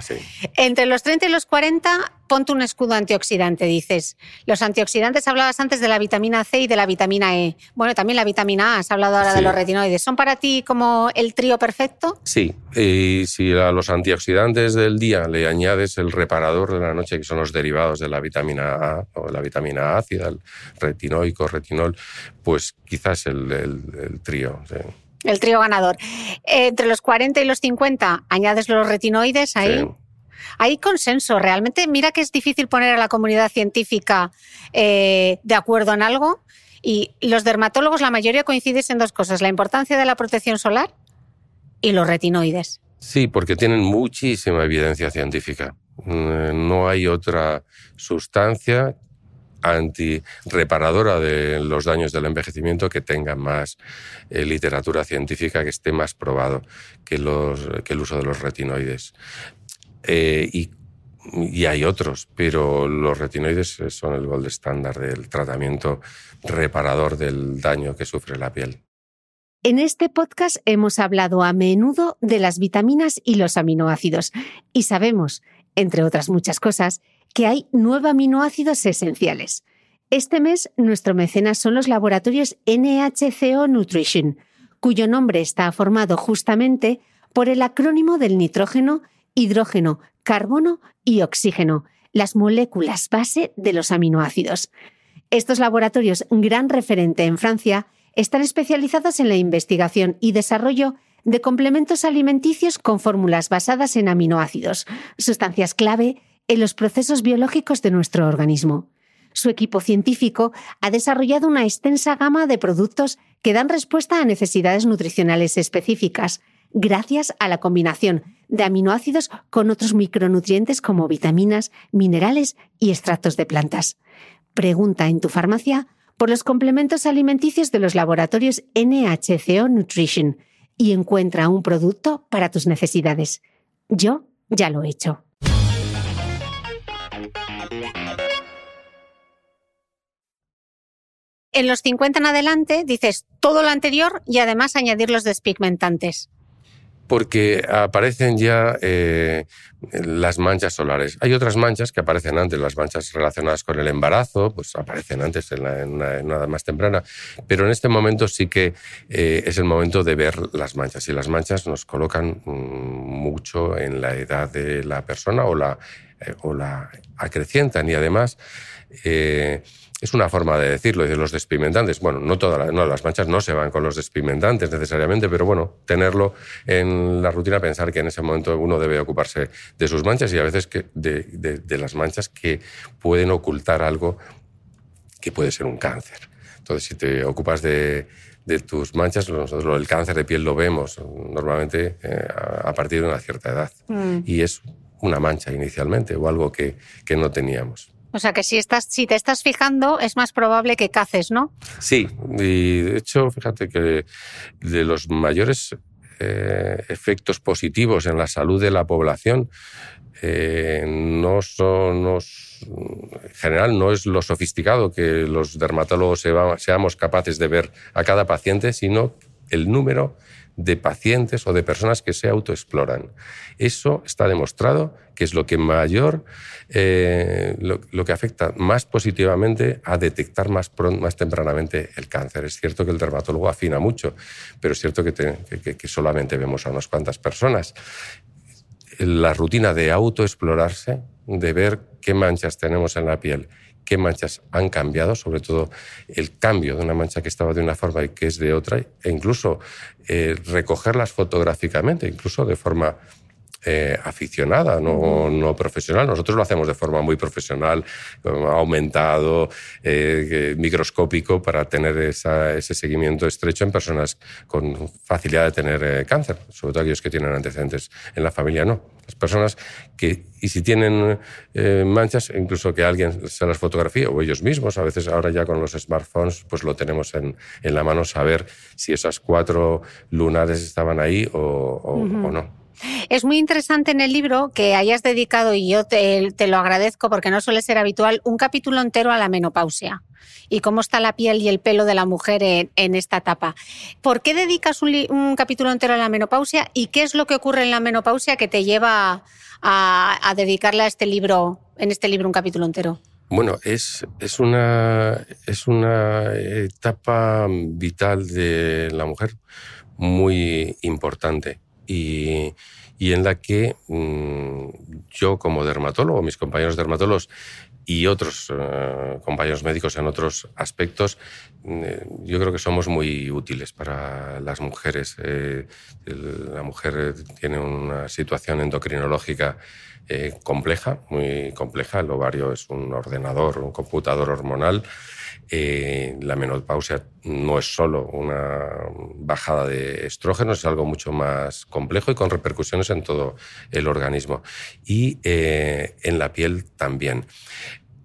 Entre los 30 y los 40, ponte un escudo antioxidante, dices. Los antioxidantes, hablabas antes de la vitamina C y de la vitamina E. Bueno, también la vitamina A, has hablado ahora de los retinoides. ¿Son para ti como el trío perfecto? Sí, y si a los antioxidantes del día le añades el reparador de la noche, que son los derivados de la vitamina A o la vitamina ácida, el retinoico, retinol, pues quizás el, el, trío. El trío ganador. entre los 40 y los 50 añades los retinoides ahí. Hay consenso. Realmente, mira que es difícil poner a la comunidad científica eh, de acuerdo en algo. Y los dermatólogos, la mayoría coinciden en dos cosas: la importancia de la protección solar y los retinoides. Sí, porque tienen muchísima evidencia científica. Mm, no hay otra sustancia antireparadora de los daños del envejecimiento que tenga más eh, literatura científica, que esté más probado que, los, que el uso de los retinoides. Eh, y, hay otros, pero los retinoides son el gold estándar del tratamiento reparador del daño que sufre la piel. En este podcast hemos hablado a menudo de las vitaminas y los aminoácidos y sabemos, entre otras muchas cosas, que hay nueve aminoácidos esenciales. Este mes nuestro mecenas son los laboratorios NHCO Nutrition, cuyo nombre está formado justamente por el acrónimo del nitrógeno, hidrógeno, carbono y oxígeno, las moléculas base de los aminoácidos. Estos laboratorios, gran referente en Francia, están especializados en la investigación y desarrollo de complementos alimenticios con fórmulas basadas en aminoácidos, sustancias clave en los procesos biológicos de nuestro organismo. Su equipo científico ha desarrollado una extensa gama de productos que dan respuesta a necesidades nutricionales específicas, gracias a la combinación de aminoácidos con otros micronutrientes como vitaminas, minerales y extractos de plantas. Pregunta en tu farmacia por los complementos alimenticios de los laboratorios NHCO Nutrition y encuentra un producto para tus necesidades. Yo ya lo he hecho. En los 50 en adelante dices todo lo anterior y además añadir los despigmentantes. Porque aparecen ya eh, las manchas solares. Hay otras manchas que aparecen antes, las manchas relacionadas con el embarazo, pues aparecen antes en, una, edad más temprana, pero en este momento sí que eh, es el momento de ver las manchas. Y las manchas nos colocan mm, mucho en la edad de la persona o la, eh, o la acrecientan. Y además es una forma de decirlo, de los despigmentantes. Bueno, no todas no, las manchas no se van con los despigmentantes necesariamente, pero bueno, tenerlo en la rutina, pensar que en ese momento uno debe ocuparse de sus manchas y a veces que de, las manchas que pueden ocultar algo que puede ser un cáncer. Entonces, si te ocupas de, tus manchas, nosotros el cáncer de piel lo vemos normalmente eh, a partir de una cierta edad. Mm. Y es una mancha inicialmente o algo que, que no teníamos. O sea que si, estás, si te estás fijando es más probable que caces, ¿no? Sí, y de hecho, fíjate que de los mayores eh, efectos positivos en la salud de la población eh, no son, en general no es lo sofisticado que los dermatólogos seamos capaces de ver a cada paciente, sino el número de pacientes o de personas que se autoexploran. Eso está demostrado que es lo que mayor, eh, lo, que afecta más positivamente a detectar más, más tempranamente el cáncer. Es cierto que el dermatólogo afina mucho, pero es cierto que, que solamente vemos a unas cuantas personas. La rutina de autoexplorarse, de ver qué manchas tenemos en la piel qué manchas han cambiado, sobre todo el cambio de una mancha que estaba de una forma y que es de otra, e incluso eh, recogerlas fotográficamente, incluso de forma eh, aficionada, no, no, profesional. Nosotros lo hacemos de forma muy profesional, aumentado, eh, microscópico, para tener ese seguimiento estrecho en personas con facilidad de tener cáncer, sobre todo aquellos que tienen antecedentes en la familia, no. Las personas que, y si tienen eh, manchas, incluso que alguien se las fotografíe o ellos mismos, a veces ahora ya con los smartphones, pues lo tenemos en, en la mano, saber si esas cuatro lunares estaban ahí o, o, no. Es muy interesante en el libro que hayas dedicado, y yo te, lo agradezco porque no suele ser habitual, un capítulo entero a la menopausia y cómo está la piel y el pelo de la mujer en, esta etapa. ¿Por qué dedicas un, capítulo entero a la menopausia y qué es lo que ocurre en la menopausia que te lleva a, a dedicarle a este libro, en este libro un capítulo entero? Bueno, es, es, una, es una etapa vital de la mujer muy importante y, en la que mm, yo como dermatólogo, mis compañeros dermatólogos y otros eh, compañeros médicos en otros aspectos, eh, yo creo que somos muy útiles para las mujeres. Eh, la mujer tiene una situación endocrinológica compleja, muy compleja. El ovario es un ordenador, un computador hormonal eh, la menopausia no es solo una bajada de estrógenos, es algo mucho más complejo y con repercusiones en todo el organismo. Y eh, en la piel también.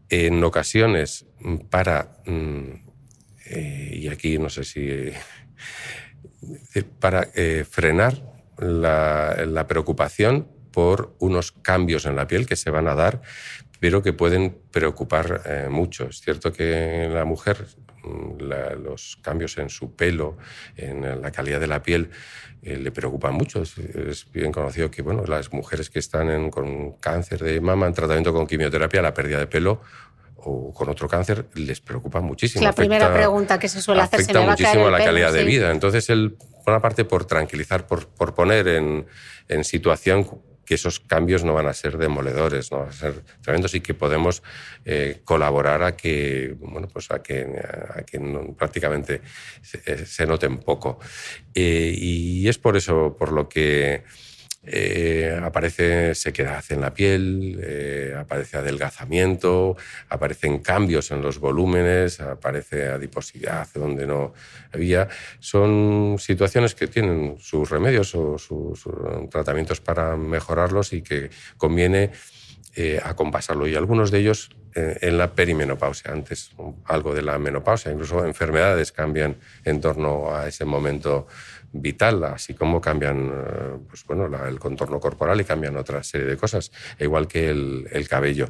En ocasiones, para, mm, eh, y aquí no sé si, para frenar la preocupación por unos cambios en la piel que se van a dar pero que pueden preocupar eh, mucho. Es cierto que en la mujer mm, los cambios en su pelo, en la calidad de la piel, eh, le preocupan mucho. Es, bien conocido que bueno, las mujeres que están con cáncer de mama en tratamiento con quimioterapia, la pérdida de pelo o con otro cáncer les preocupa muchísimo. la primera pregunta que se suele hacer. Afecta muchísimo a la calidad de vida. Entonces, él, por una parte, por tranquilizar, por, por poner en, en situación que esos cambios no van a ser demoledores, no van a ser tremendos y que podemos eh, colaborar a que, bueno, pues a que, a que prácticamente se, se, noten poco. Eh, y es por eso por lo que eh, aparece sequedad en la piel, eh, aparece adelgazamiento, aparecen cambios en los volúmenes, aparece adiposidad donde no había. Son situaciones que tienen sus remedios o sus, tratamientos para mejorarlos y que conviene eh, acompasarlo. Y algunos de ellos en la perimenopausia, antes algo de la menopausia, incluso enfermedades cambian en torno a ese momento vital, así como cambian eh, pues bueno, el contorno corporal y cambian otra serie de cosas, igual que el, cabello.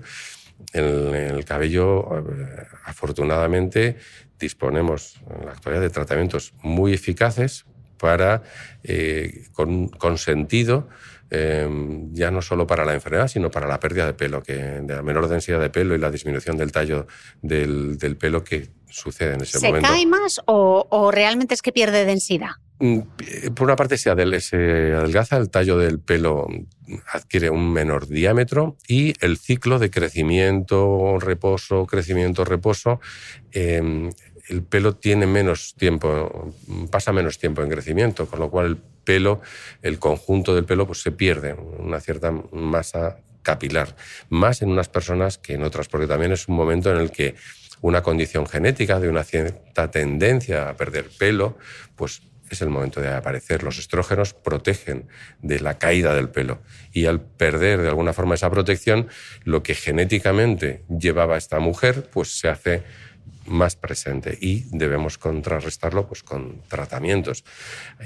En, el cabello, eh, afortunadamente, disponemos en la actualidad de tratamientos muy eficaces para, eh, con, sentido, ya no solo para la enfermedad, sino para la pérdida de pelo, que de la menor densidad de pelo y la disminución del tallo del, pelo que sucede en ese momento. ¿Se cae más o realmente es que pierde densidad? Mm, por una parte se, adelgaza, el tallo del pelo adquiere un menor diámetro y el ciclo de crecimiento, reposo, crecimiento, reposo, em, el pelo tiene menos tiempo, pasa menos tiempo en crecimiento, con lo cual el pelo, el conjunto del pelo, pues se pierde una cierta masa capilar, más en unas personas que en otras, porque también es un momento en el que una condición genética de una cierta tendencia a perder pelo, pues es el momento de aparecer. Los estrógenos protegen de la caída del pelo y al perder de alguna forma esa protección, lo que genéticamente llevaba esta mujer, pues se hace más presente y debemos contrarrestarlo pues con tratamientos.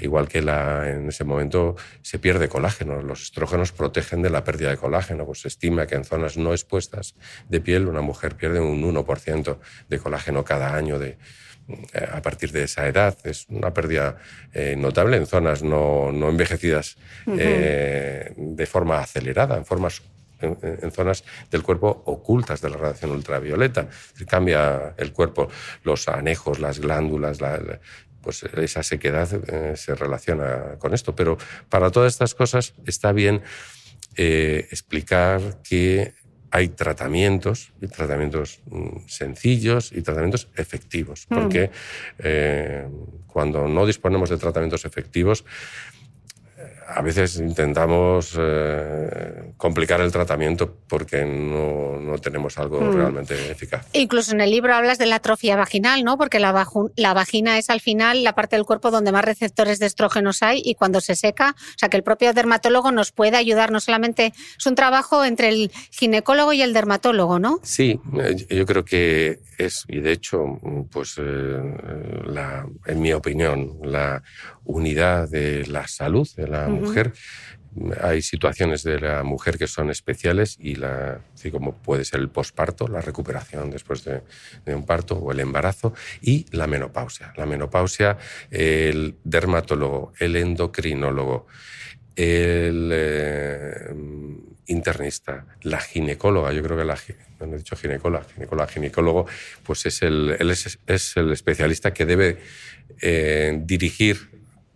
Igual que la, en ese momento se pierde colágeno, los estrógenos protegen de la pérdida de colágeno, pues se estima que en zonas no expuestas de piel una mujer pierde un 1% de colágeno cada año de, a partir de esa edad. Es una pérdida eh, notable en zonas no, envejecidas eh, de forma acelerada, en formas en, zonas del cuerpo ocultas de la radiación ultravioleta. Cambia el cuerpo, los anejos, las glándulas, pues esa sequedad eh, se relaciona con esto. Pero para todas estas cosas está bien explicar que hay tratamientos, y tratamientos mm, sencillos y tratamientos efectivos, mm. porque eh, cuando no disponemos de tratamientos efectivos, a veces intentamos eh, complicar el tratamiento porque no, no tenemos algo mm. realmente eficaz. Incluso en el libro hablas de la atrofia vaginal, ¿no? Porque la, la, vagina es al final la parte del cuerpo donde más receptores de estrógenos hay y cuando se seca, o sea que el propio dermatólogo nos puede ayudar, no solamente es un trabajo entre el ginecólogo y el dermatólogo, ¿no? Sí, eh, yo creo que es, y de hecho, pues eh, la, en mi opinión, la unidad de la salud de la mujer. Hay situaciones de la mujer que son especiales y la, así como puede ser el posparto, la recuperación después de, un parto o el embarazo y la menopausia. La menopausia, el dermatólogo, el endocrinólogo, el eh, internista, la ginecóloga, yo creo que la no he dicho ginecóloga, ginecóloga, ginecólogo, pues es el, es, el especialista que debe eh, dirigir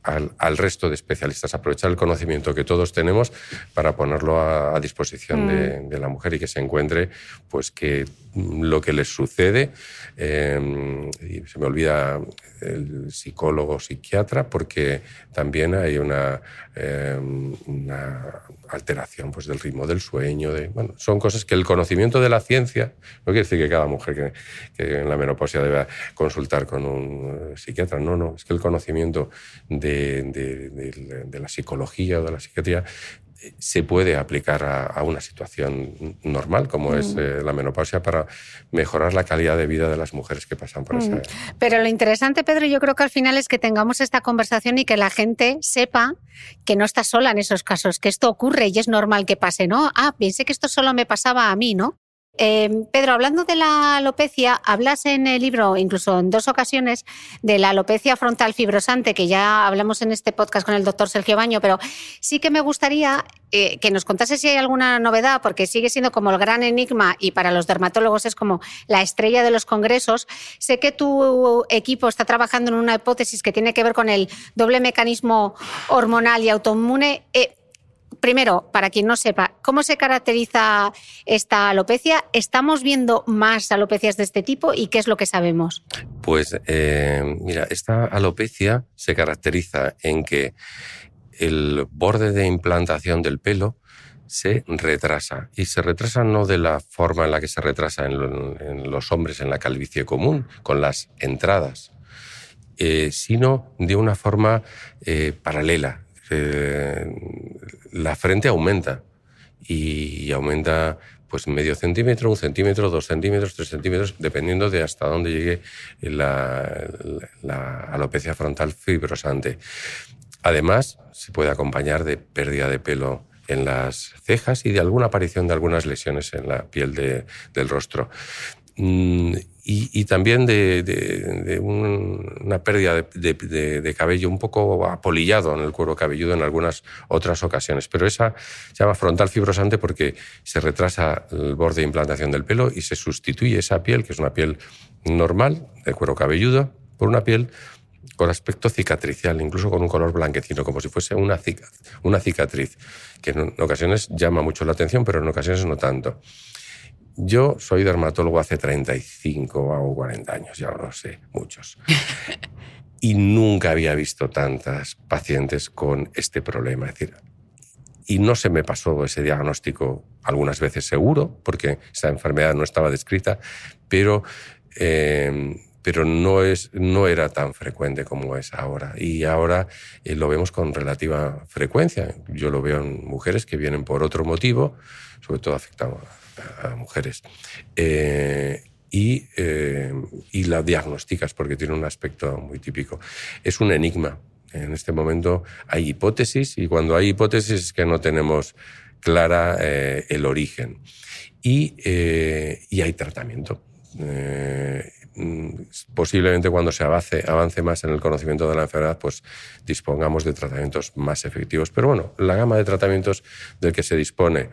al, resto de especialistas, aprovechar el conocimiento que todos tenemos para ponerlo a, disposición mm. de, la mujer y que se encuentre pues que lo que les sucede, eh, y se me olvida el psicólogo o psiquiatra, porque también hay una, eh, una alteración pues, del ritmo del sueño. De, bueno, son cosas que el conocimiento de la ciencia, no quiere decir que cada mujer que, en la menopausia deba consultar con un psiquiatra, no, no, es que el conocimiento de, de la psicología o de la psiquiatría se puede aplicar a, una situación normal como es mm. eh, la menopausia para mejorar la calidad de vida de las mujeres que pasan por esa. Mm. Pero lo interesante, Pedro, yo creo que al final es que tengamos esta conversación y que la gente sepa que no está sola en esos casos, que esto ocurre y es normal que pase, ¿no? Ah, pensé que esto solo me pasaba a mí, ¿no? Em, Pedro, hablando de la alopecia, hablas en el libro, incluso en dos ocasiones, de la alopecia frontal fibrosante, que ya hablamos en este podcast con el doctor Sergio Baño, pero sí que me gustaría eh, que nos contase si hay alguna novedad, porque sigue siendo como el gran enigma y para los dermatólogos es como la estrella de los congresos. Sé que tu equipo está trabajando en una hipótesis que tiene que ver con el doble mecanismo hormonal y autoinmune. Eh, primero, para quien no sepa, ¿cómo se caracteriza esta alopecia? ¿Estamos viendo más alopecias de este tipo y qué es lo que sabemos? Pues eh, mira, esta alopecia se caracteriza en que el borde de implantación del pelo se retrasa. Y se retrasa no de la forma en la que se retrasa en, los hombres en la calvicie común, con las entradas, eh, sino de una forma eh, paralela, la frente aumenta y aumenta pues medio centímetro, un centímetro, dos centímetros, tres centímetros, dependiendo de hasta dónde llegue la, alopecia frontal fibrosante. Además, se puede acompañar de pérdida de pelo en las cejas y de alguna aparición de algunas lesiones en la piel del rostro. Y, también de, una pérdida de, cabello un poco apolillado en el cuero cabelludo en algunas otras ocasiones. Pero esa se llama frontal fibrosante porque se retrasa el borde de implantación del pelo y se sustituye esa piel, que es una piel normal de cuero cabelludo, por una piel con aspecto cicatricial, incluso con un color blanquecino, como si fuese una, una cicatriz, que en ocasiones llama mucho la atención, pero en ocasiones no tanto. Yo soy dermatólogo hace 35 o 40 años, ya lo sé, muchos. y nunca había visto tantas pacientes con este problema. Es decir, y no se me pasó ese diagnóstico algunas veces seguro, porque esa enfermedad no estaba descrita, pero, eh, pero no, es, no era tan frecuente como es ahora. Y ahora eh, lo vemos con relativa frecuencia. Yo lo veo en mujeres que vienen por otro motivo, sobre todo afectado a mujeres. Eh, y, eh, y, la diagnosticas porque tiene un aspecto muy típico. Es un enigma. En este momento hay hipótesis y cuando hay hipótesis es que no tenemos clara eh, el origen. Y, y hay tratamiento. posiblemente cuando se avance, avance más en el conocimiento de la enfermedad, pues dispongamos de tratamientos más efectivos. Pero bueno, la gama de tratamientos del que se dispone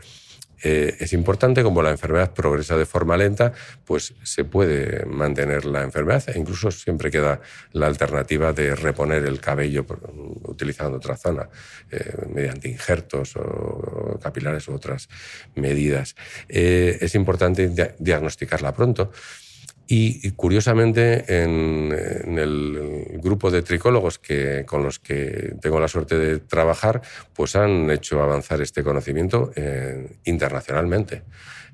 eh, es importante, como la enfermedad progresa de forma lenta, pues se puede mantener la enfermedad e incluso siempre queda la alternativa de reponer el cabello utilizando otra zona, eh, mediante injertos o capilares u otras medidas. Eh, es importante diagnosticarla pronto. Y, curiosamente, en, el grupo de tricólogos que, con los que tengo la suerte de trabajar, pues han hecho avanzar este conocimiento eh, internacionalmente.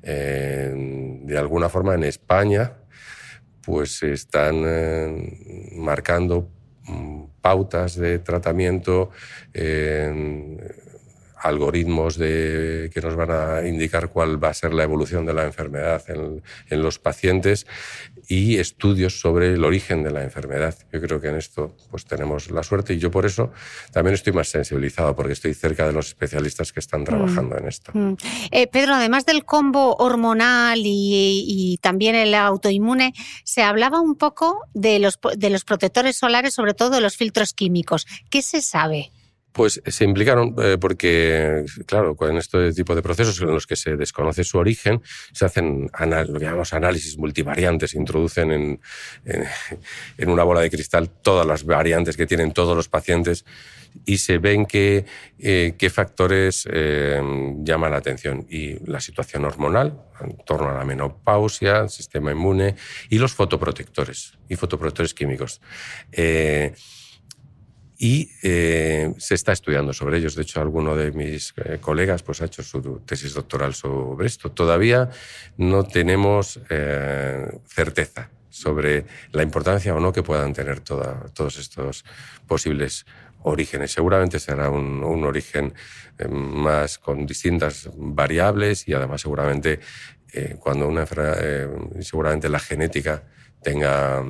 de alguna forma, en España, pues están eh, marcando mm, pautas de tratamiento algoritmos de, que nos van a indicar cuál va a ser la evolución de la enfermedad en, en, los pacientes y estudios sobre el origen de la enfermedad. Yo creo que en esto pues, tenemos la suerte y yo por eso también estoy más sensibilizado porque estoy cerca de los especialistas que están trabajando en esto. Mm. Eh, Pedro, además del combo hormonal y, y, también el autoinmune, se hablaba un poco de los, de los protectores solares, sobre todo de los filtros químicos. ¿Qué se sabe? Pues se implicaron eh, porque, claro, con este tipo de procesos en los que se desconoce su origen, se hacen lo que llamamos análisis multivariantes, se introducen en, en, una bola de cristal todas las variantes que tienen todos los pacientes y se ven qué, eh, qué factores eh, llaman la atención. Y la situación hormonal, en torno a la menopausia, el sistema inmune y los fotoprotectores y fotoprotectores químicos. Eh, y eh, se está estudiando sobre ellos. De hecho, alguno de mis eh, colegas pues, ha hecho su tesis doctoral sobre esto. Todavía no tenemos eh, certeza sobre la importancia o no que puedan tener todos estos posibles orígenes. Seguramente será un, un origen más con distintas variables y además seguramente cuando una seguramente la genética tenga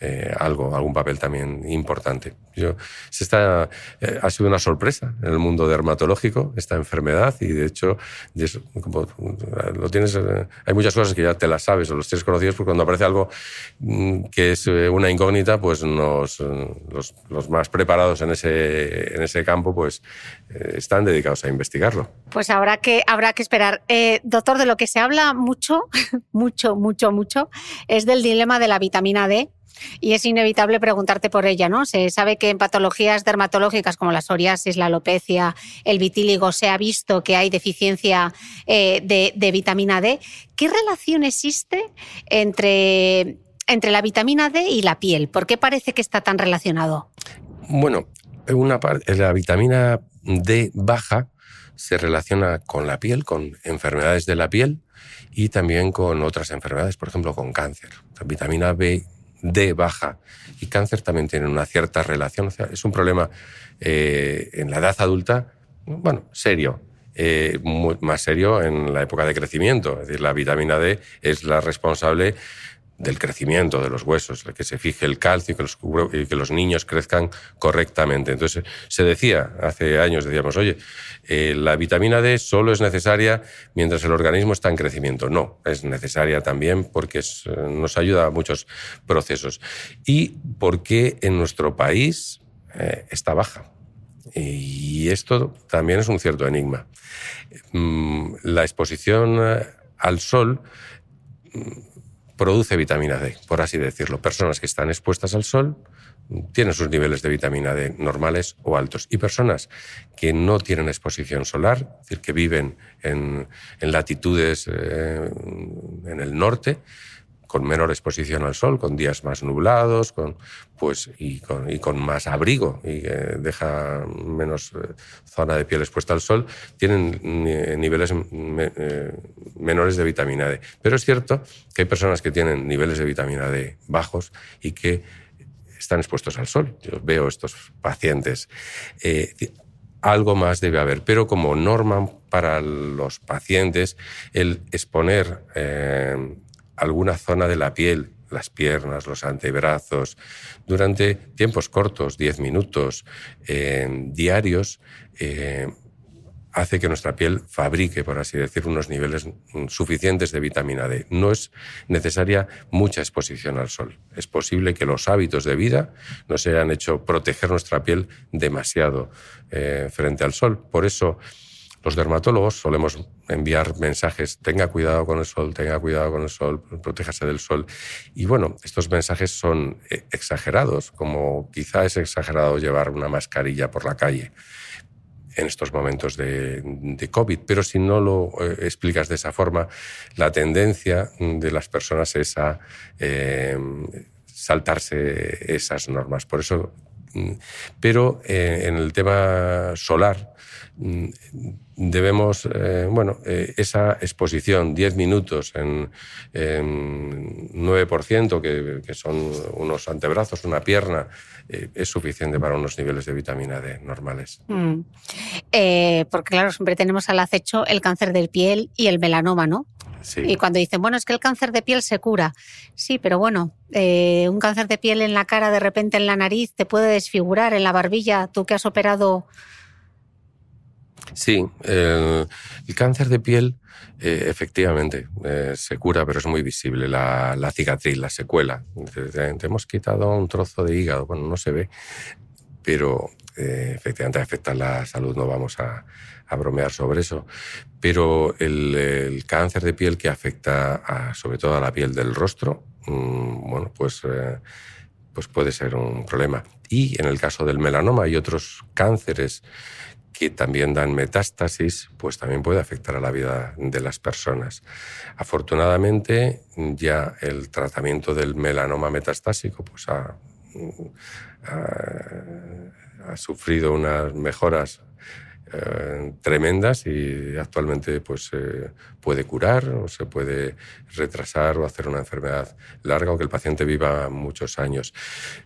eh, algo, algún papel también importante. Yo, se está, eh, ha sido una sorpresa en el mundo dermatológico esta enfermedad y de hecho, lo tienes, eh, hay muchas cosas que ya te las sabes o los tienes conocidos porque cuando aparece algo mm, que es una incógnita, pues nos, los, los, más preparados en ese, en ese campo pues están dedicados a investigarlo. Pues habrá que, habrá que esperar. doctor, de lo que se habla mucho, mucho, mucho, mucho, es del dilema de la vitamina D y es inevitable preguntarte por ella, ¿no? Se sabe que en patologías dermatológicas como la psoriasis, la alopecia, el vitíligo, se ha visto que hay deficiencia eh, de, vitamina D. ¿Qué relación existe entre, entre la vitamina D y la piel? ¿Por qué parece que está tan relacionado? Bueno, una parte, la vitamina D baja se relaciona con la piel, con enfermedades de la piel y también con otras enfermedades, por ejemplo, con cáncer. La vitamina B D baja y cáncer también tienen una cierta relación. O sea, es un problema eh, en la edad adulta, bueno, serio. Eh, más serio en la época de crecimiento. Es decir, la vitamina D es la responsable del crecimiento de los huesos, que se fije el calcio y que los, niños crezcan correctamente. Entonces, se decía hace años, decíamos, oye, eh, la vitamina D solo es necesaria mientras el organismo está en crecimiento. No, es necesaria también porque nos ayuda a muchos procesos. ¿Y por qué en nuestro país eh, está baja? Y esto también es un cierto enigma. Mm, la exposición eh, al sol produce vitamina D, por así decirlo. Personas que están expuestas al sol tienen sus niveles de vitamina D normales o altos. Y personas que no tienen exposición solar, es decir, que viven en, latitudes eh, en el norte, con menor exposición al sol, con días más nublados, con, pues, y, con, y con más abrigo y deja menos eh, zona de piel expuesta al sol, tienen niveles eh, menores de vitamina D. Pero es cierto que hay personas que tienen niveles de vitamina D bajos y que están expuestos al sol. Yo veo estos pacientes. Eh, algo más debe haber, pero como norma para los pacientes, el exponer alguna zona de la piel, las piernas, los antebrazos, durante tiempos cortos, 10 minutos diarios, eh, hace que nuestra piel fabrique, por así decir, unos niveles suficientes de vitamina D. No es necesaria mucha exposición al sol. Es posible que los hábitos de vida nos hayan hecho proteger nuestra piel demasiado eh, frente al sol. Por eso, los dermatólogos solemos enviar mensajes, tenga cuidado con el sol, tenga cuidado con el sol, protéjase del sol. Y bueno, estos mensajes son eh, exagerados, como quizá es exagerado llevar una mascarilla por la calle en estos momentos de, COVID. Pero si no lo eh, explicas de esa forma, la tendencia de las personas es a eh, saltarse esas normas. Por eso mm, pero en el tema solar, mm, debemos, eh, bueno, eh, esa exposición, 10 minutos en, 9%, que, que, son unos antebrazos, una pierna, eh, es suficiente para unos niveles de vitamina D normales. Mm. porque claro, siempre tenemos al acecho el cáncer de piel y el melanoma, ¿no? Sí. Y cuando dicen, bueno, es que el cáncer de piel se cura. Sí, pero bueno, un cáncer de piel en la cara, de repente en la nariz, te puede desfigurar, en la barbilla, tú que has operado Sí, el, cáncer de piel eh, efectivamente eh, se cura, pero es muy visible la, cicatriz, la secuela. Hemos quitado un trozo de hígado, bueno, no se ve, pero eh, efectivamente afecta la salud, no vamos a, bromear sobre eso. Pero el, cáncer de piel que afecta sobre todo a la piel del rostro, mm, bueno, pues pues puede ser un problema. Y en el caso del melanoma y otros cánceres que también dan metástasis, pues también puede afectar a la vida de las personas. Afortunadamente, ya el tratamiento del melanoma metastásico pues ha, sufrido unas mejoras eh, tremendas y actualmente pues puede curar o se puede retrasar o hacer una enfermedad larga o que el paciente viva muchos años.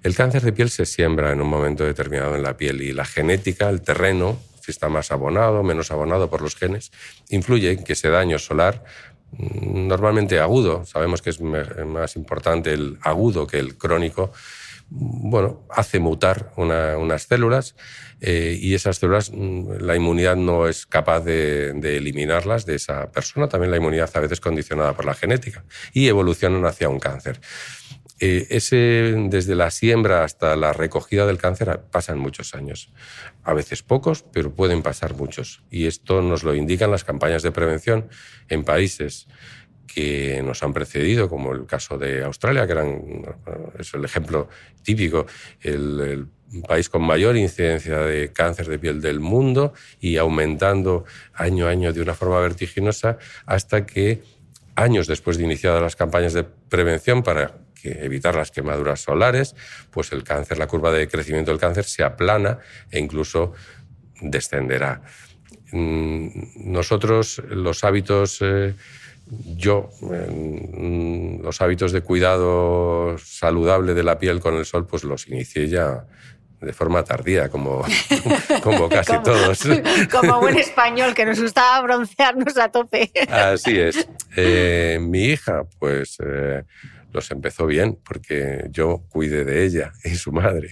El cáncer de piel se siembra en un momento determinado en la piel y la genética, el terreno, está más abonado, menos abonado por los genes, influye en que ese daño solar mm, normalmente agudo, sabemos que es más importante el agudo que el crónico, bueno, hace mutar unas células eh, y esas células, mm, la inmunidad no es capaz de, de, eliminarlas de esa persona, también la inmunidad a veces condicionada por la genética y evolucionan hacia un cáncer. Eh, ese, desde la siembra hasta la recogida del cáncer pasan muchos años. A veces pocos, pero pueden pasar muchos. Y esto nos lo indican las campañas de prevención en países que nos han precedido, como el caso de Australia, que eran, es el ejemplo típico, el, país con mayor incidencia de cáncer de piel del mundo y aumentando año a año de una forma vertiginosa hasta que años después de iniciadas las campañas de prevención para que evitar las quemaduras solares, pues el cáncer, la curva de crecimiento del cáncer se aplana e incluso descenderá. Mm, nosotros los hábitos, eh, yo, mm, los hábitos de cuidado saludable de la piel con el sol, pues los inicié ya de forma tardía, como, como casi todos. Como buen español, que nos gustaba broncearnos a tope. Así es. Eh, mi hija, pues... Eh, los empezó bien, porque yo cuidé de ella y su madre.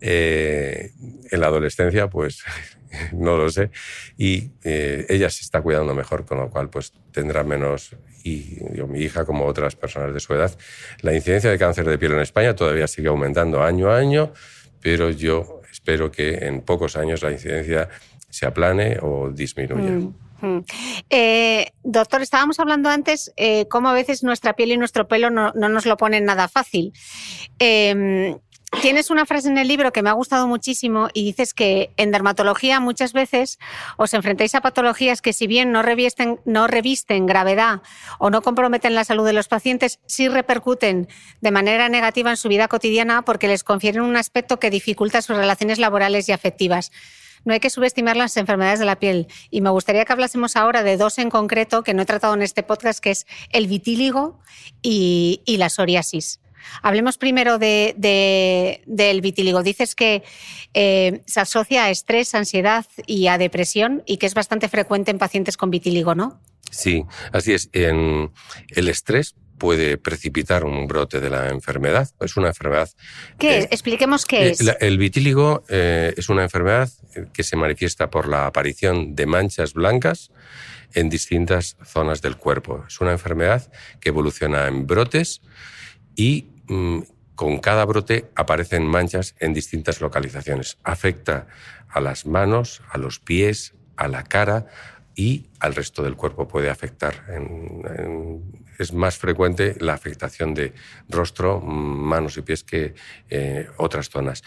Eh, en la adolescencia, pues no lo sé. Y eh, ella se está cuidando mejor, con lo cual pues tendrá menos, y yo, mi hija como otras personas de su edad. La incidencia de cáncer de piel en España todavía sigue aumentando año a año, pero yo espero que en pocos años la incidencia se aplane o disminuya. Mm. Eh, doctor, estábamos hablando antes eh, cómo a veces nuestra piel y nuestro pelo no, nos lo ponen nada fácil. Em, tienes una frase en el libro que me ha gustado muchísimo y dices que en dermatología muchas veces os enfrentáis a patologías que si bien no revisten, no revisten gravedad o no comprometen la salud de los pacientes, sí repercuten de manera negativa en su vida cotidiana porque les confieren un aspecto que dificulta sus relaciones laborales y afectivas no hay que subestimar las enfermedades de la piel. Y me gustaría que hablásemos ahora de dos en concreto que no he tratado en este podcast, que es el vitíligo y, la psoriasis. Hablemos primero del vitíligo. Dices que eh, se asocia a estrés, ansiedad y a depresión y que es bastante frecuente en pacientes con vitíligo, ¿no? Sí, así es. En el estrés puede precipitar un brote de la enfermedad. Es una enfermedad. ¿Qué es? Expliquemos qué es. El vitíligo eh, es una enfermedad que se manifiesta por la aparición de manchas blancas en distintas zonas del cuerpo. Es una enfermedad que evoluciona en brotes y mm, con cada brote aparecen manchas en distintas localizaciones. Afecta a las manos, a los pies, a la cara, y al resto del cuerpo puede afectar. es más frecuente la afectación de rostro, manos y pies que eh, otras zonas.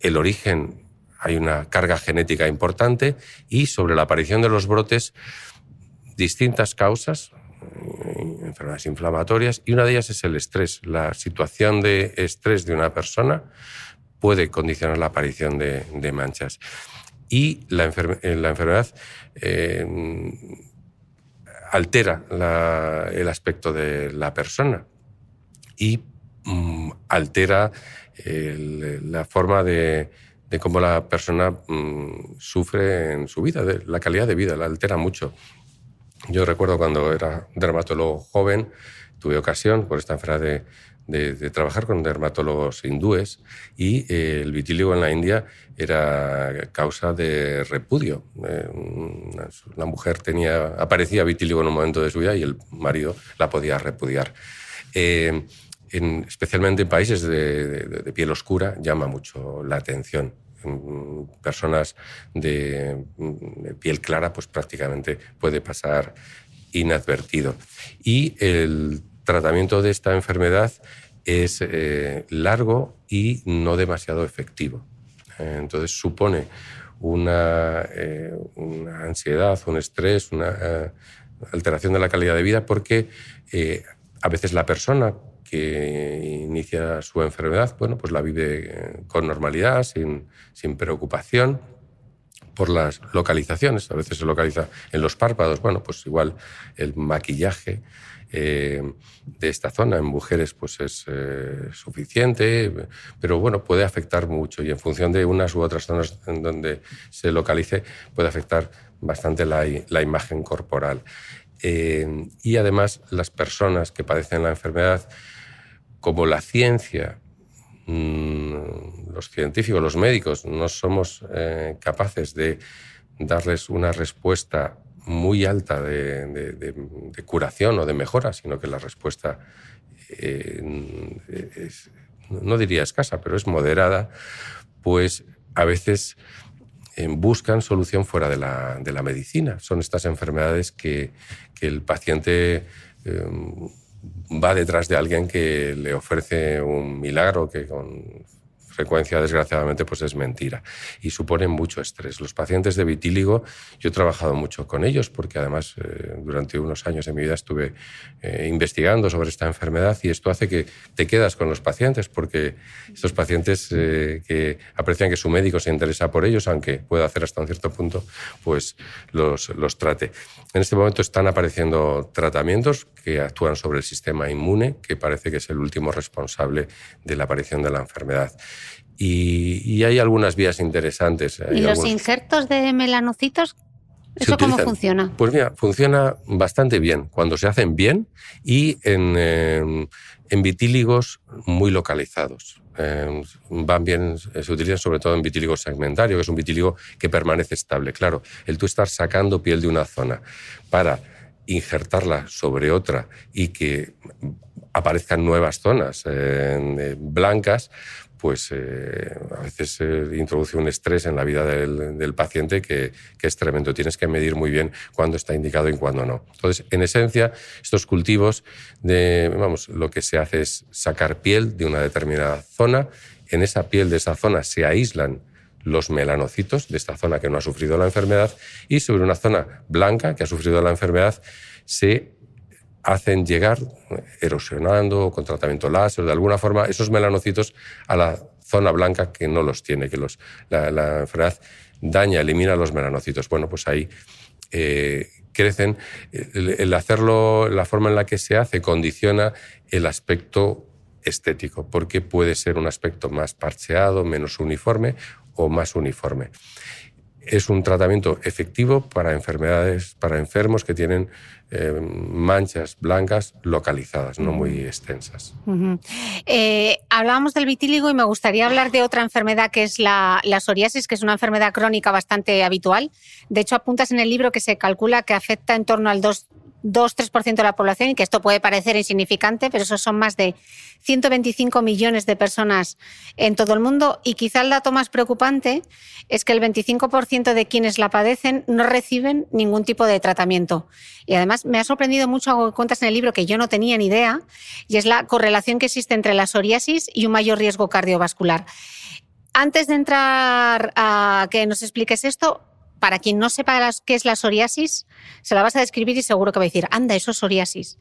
El origen, hay una carga genética importante y sobre la aparición de los brotes, distintas causas, eh, enfermedades inflamatorias, y una de ellas es el estrés, la situación de estrés de una persona puede condicionar la aparición de, manchas. Y la, eh, enfermedad eh, altera el aspecto de la persona y mm, altera la forma de, cómo la persona mm, sufre en su vida, la calidad de vida, la altera mucho. Yo recuerdo cuando era dermatólogo joven, tuve ocasión por esta enfermedad de, trabajar con dermatólogos hindúes y eh, el vitíligo en la India era causa de repudio. Eh, una, mujer tenía, aparecía vitíligo en un momento de su vida y el marido la podía repudiar. Eh, especialmente en países de, piel oscura llama mucho la atención personas de, piel clara, pues prácticamente puede pasar inadvertido. Y el tratamiento de esta enfermedad es eh, largo y no demasiado efectivo. entonces supone una, eh, una, ansiedad, un estrés, una eh, alteración de la calidad de vida porque a veces la persona que inicia su enfermedad, bueno, pues la vive con normalidad, sin, sin preocupación por las localizaciones. A veces se localiza en los párpados, bueno, pues igual el maquillaje eh, de esta zona en mujeres pues es eh, suficiente, pero bueno, puede afectar mucho y en función de unas u otras zonas en donde se localice puede afectar bastante la, la imagen corporal. Eh, y además las personas que padecen la enfermedad como la ciencia, mm, los científicos, los médicos, no somos capaces de darles una respuesta muy alta de, curación o de mejora, sino que la respuesta eh, es, no diría escasa, pero es moderada, pues a veces eh, buscan solución fuera de la, medicina. Son estas enfermedades que, el paciente va detrás de alguien que le ofrece un milagro que con frecuencia, desgraciadamente, pues es mentira y suponen mucho estrés. Los pacientes de vitíligo, yo he trabajado mucho con ellos porque además eh, durante unos años de mi vida estuve eh, investigando sobre esta enfermedad y esto hace que te quedas con los pacientes porque estos pacientes eh, que aprecian que su médico se interesa por ellos, aunque pueda hacer hasta un cierto punto, pues los, los trate. En este momento están apareciendo tratamientos que actúan sobre el sistema inmune, que parece que es el último responsable de la aparición de la enfermedad. Y, hay algunas vías interesantes. ¿Y los injertos de melanocitos? ¿Eso cómo funciona? Pues mira, funciona bastante bien cuando se hacen bien y en, eh, en vitíligos muy localizados. Eh, van bien, se utilizan sobre todo en vitíligo segmentario, que es un vitíligo que permanece estable. Claro, el tú estar sacando piel de una zona para injertarla sobre otra y que aparezcan nuevas zonas eh, blancas, pues eh, a veces se introduce un estrés en la vida del, paciente que, es tremendo. Tienes que medir muy bien cuándo está indicado y cuándo no. Entonces, en esencia, estos cultivos, vamos, lo que se hace es sacar piel de una determinada zona. En esa piel de esa zona se aíslan los melanocitos de esta zona que no ha sufrido la enfermedad y sobre una zona blanca que ha sufrido la enfermedad se hacen llegar, erosionando, con tratamiento láser, de alguna forma, esos melanocitos a la zona blanca que no los tiene, que los, la, enfermedad daña, elimina los melanocitos. Bueno, pues ahí eh, crecen. el, hacerlo, la forma en la que se hace, condiciona el aspecto estético, porque puede ser un aspecto más parcheado, menos uniforme o más uniforme es un tratamiento efectivo para enfermedades, para enfermos que tienen eh, manchas blancas localizadas, no muy extensas. Eh, hablábamos del vitíligo y me gustaría hablar de otra enfermedad que es la, la, psoriasis, que es una enfermedad crónica bastante habitual. De hecho, apuntas en el libro que se calcula que afecta en torno al 2 2-3% de la población y que esto puede parecer insignificante, pero esos son más de 125 millones de personas en todo el mundo y quizá el dato más preocupante es que el 25% de quienes la padecen no reciben ningún tipo de tratamiento. Y además me ha sorprendido mucho algo que cuentas en el libro que yo no tenía ni idea y es la correlación que existe entre la psoriasis y un mayor riesgo cardiovascular. Antes de entrar a que nos expliques esto, para quien no sepa qué es la psoriasis, se la vas a describir y seguro que va a decir, anda, eso es psoriasis.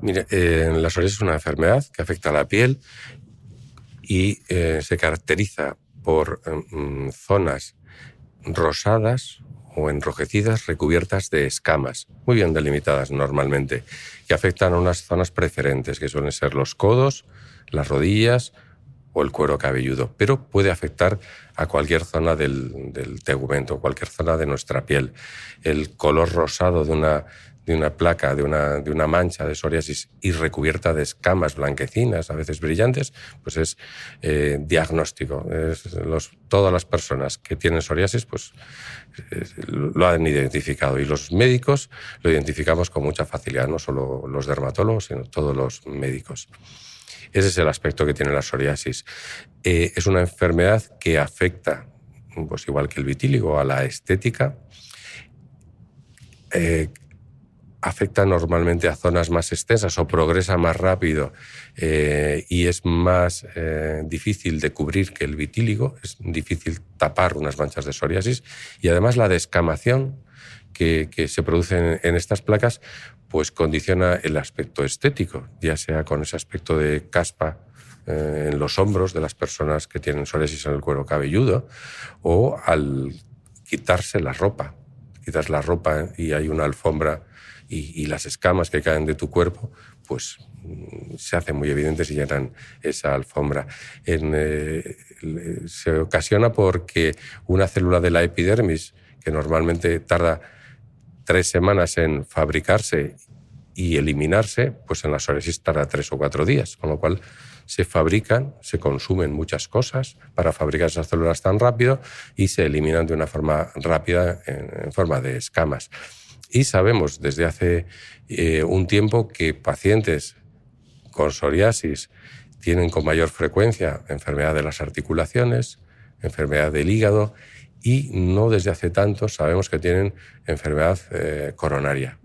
Mire, eh, la psoriasis es una enfermedad que afecta a la piel y eh, se caracteriza por mm, zonas rosadas o enrojecidas recubiertas de escamas, muy bien delimitadas normalmente, que afectan a unas zonas preferentes, que suelen ser los codos, las rodillas o el cuero cabelludo, pero puede afectar a cualquier zona del, del tegumento, cualquier zona de nuestra piel. El color rosado de una de una placa, de una, de una mancha de psoriasis y recubierta de escamas blanquecinas, a veces brillantes, pues es eh, diagnóstico. los, todas las personas que tienen psoriasis pues, lo han identificado y los médicos lo identificamos con mucha facilidad, no solo los dermatólogos, sino todos los médicos. Ese es el aspecto que tiene la psoriasis. Eh, es una enfermedad que afecta, pues igual que el vitíligo, a la estética. Eh, afecta normalmente a zonas más extensas o progresa más rápido eh, y es más difícil de cubrir que el vitíligo, es difícil tapar unas manchas de psoriasis y además la descamación que, se produce en, estas placas pues condiciona el aspecto estético, ya sea con ese aspecto de caspa eh, en los hombros de las personas que tienen psoriasis en el cuero cabelludo o al quitarse la ropa. Quitas la ropa y hay una alfombra y, las escamas que caen de tu cuerpo, pues mm, se hacen muy evidentes y llenan esa alfombra. Eh, se ocasiona porque una célula de la epidermis, que normalmente tarda tres semanas en fabricarse y eliminarse, pues en la psoriasis tarda tres o cuatro días, con lo cual se fabrican, se consumen muchas cosas para fabricar esas células tan rápido y se eliminan de una forma rápida en forma de escamas. Y sabemos desde hace eh, un tiempo que pacientes con psoriasis tienen con mayor frecuencia enfermedad de las articulaciones, enfermedad del hígado y no desde hace tanto sabemos que tienen enfermedad eh, coronaria.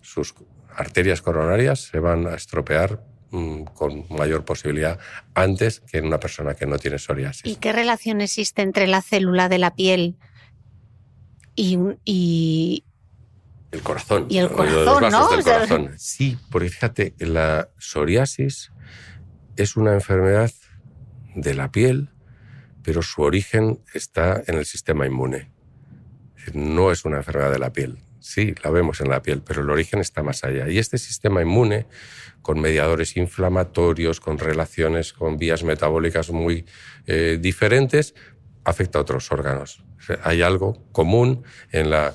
Sus arterias coronarias se van a estropear mm, con mayor posibilidad antes que en una persona que no tiene psoriasis. ¿Y qué relación existe entre la célula de la piel y, y, el corazón. Y el corazón, ¿no? Del corazón. Sí, porque fíjate, la psoriasis es una enfermedad de la piel, pero su origen está en el sistema inmune. No es una enfermedad de la piel. Sí, la vemos en la piel, pero el origen está más allá. Y este sistema inmune, con mediadores inflamatorios, con relaciones con vías metabólicas muy eh, diferentes, afecta a otros órganos. Hay algo común en la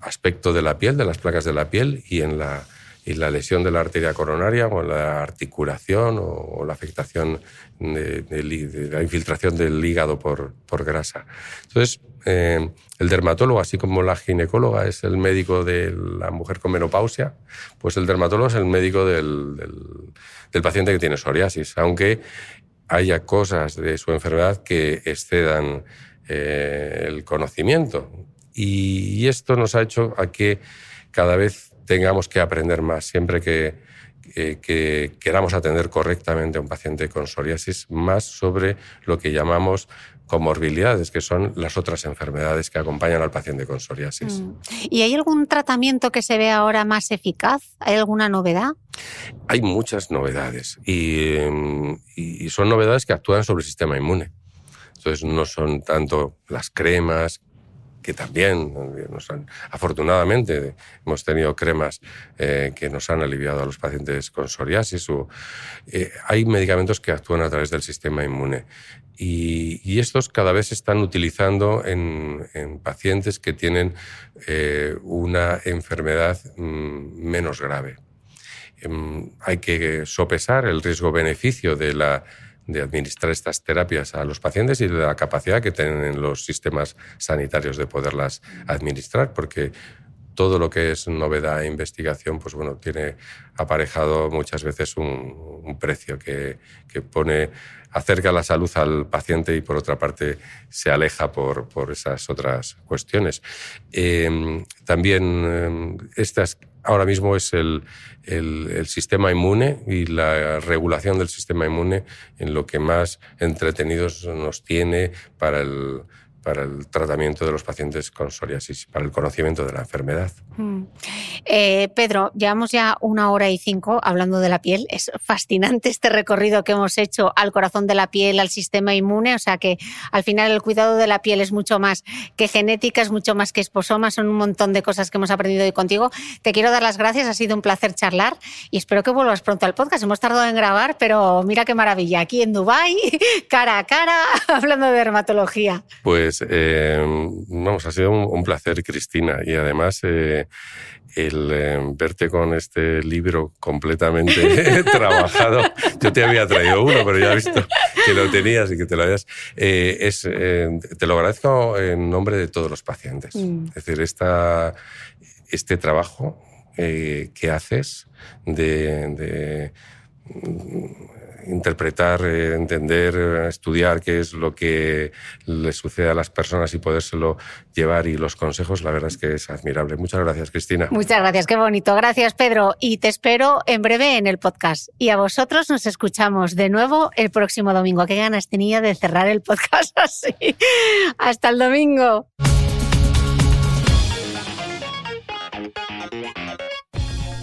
aspecto de la piel, de las placas de la piel y en la, y la lesión de la arteria coronaria o la articulación o, la afectación de, la infiltración del hígado por, por grasa. Entonces, eh, el dermatólogo, así como la ginecóloga es el médico de la mujer con menopausia, pues el dermatólogo es el médico del, del, paciente que tiene psoriasis, aunque haya cosas de su enfermedad que excedan eh, el conocimiento y, esto nos ha hecho a que cada vez tengamos que aprender más. Siempre que, queramos atender correctamente a un paciente con psoriasis, más sobre lo que llamamos comorbilidades, que son las otras enfermedades que acompañan al paciente con psoriasis. Mm. ¿Y hay algún tratamiento que se ve ahora más eficaz? ¿Hay alguna novedad? Hay muchas novedades y, y son novedades que actúan sobre el sistema inmune. Entonces no son tanto las cremas que también, nos han, afortunadamente, hemos tenido cremas eh, que nos han aliviado a los pacientes con psoriasis. Eh, hay medicamentos que actúan a través del sistema inmune. Y, estos cada vez se están utilizando en, pacientes que tienen eh, una enfermedad mm, menos grave. Em, hay que sopesar el riesgo-beneficio de la de administrar estas terapias a los pacientes y de la capacidad que tienen los sistemas sanitarios de poderlas administrar, porque todo lo que es novedad e investigación, pues bueno, tiene aparejado muchas veces un, precio que, que, pone, acerca la salud al paciente y por otra parte se aleja por, por esas otras cuestiones. Eh, también eh, estas ahora mismo es el, el, sistema inmune y la regulación del sistema inmune en lo que más entretenidos nos tiene para el, para el tratamiento de los pacientes con psoriasis, para el conocimiento de la enfermedad. Mm. Eh, Pedro, llevamos ya una hora y cinco hablando de la piel. Es fascinante este recorrido que hemos hecho al corazón de la piel, al sistema inmune. O sea que al final el cuidado de la piel es mucho más que genética, es mucho más que esposoma. Son un montón de cosas que hemos aprendido hoy contigo. Te quiero dar las gracias. Ha sido un placer charlar y espero que vuelvas pronto al podcast. Hemos tardado en grabar, pero mira qué maravilla. Aquí en Dubai, cara a cara, hablando de dermatología. Pues eh, vamos, ha sido un, placer, Cristina. Y además, eh, el eh, verte con este libro completamente trabajado. Yo te había traído uno, pero ya he visto que lo tenías y que te lo habías. Eh, es, te lo agradezco en nombre de todos los pacientes. Mm. Es decir, esta, este trabajo que haces de interpretar, eh, entender, estudiar qué es lo que le sucede a las personas y podérselo llevar y los consejos, la verdad es que es admirable. Muchas gracias, Cristina. Muchas gracias, qué bonito. Gracias, Pedro. Y te espero en breve en el podcast. Y a vosotros nos escuchamos de nuevo el próximo domingo. Qué ganas tenía de cerrar el podcast así. Hasta el domingo.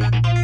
Thank you.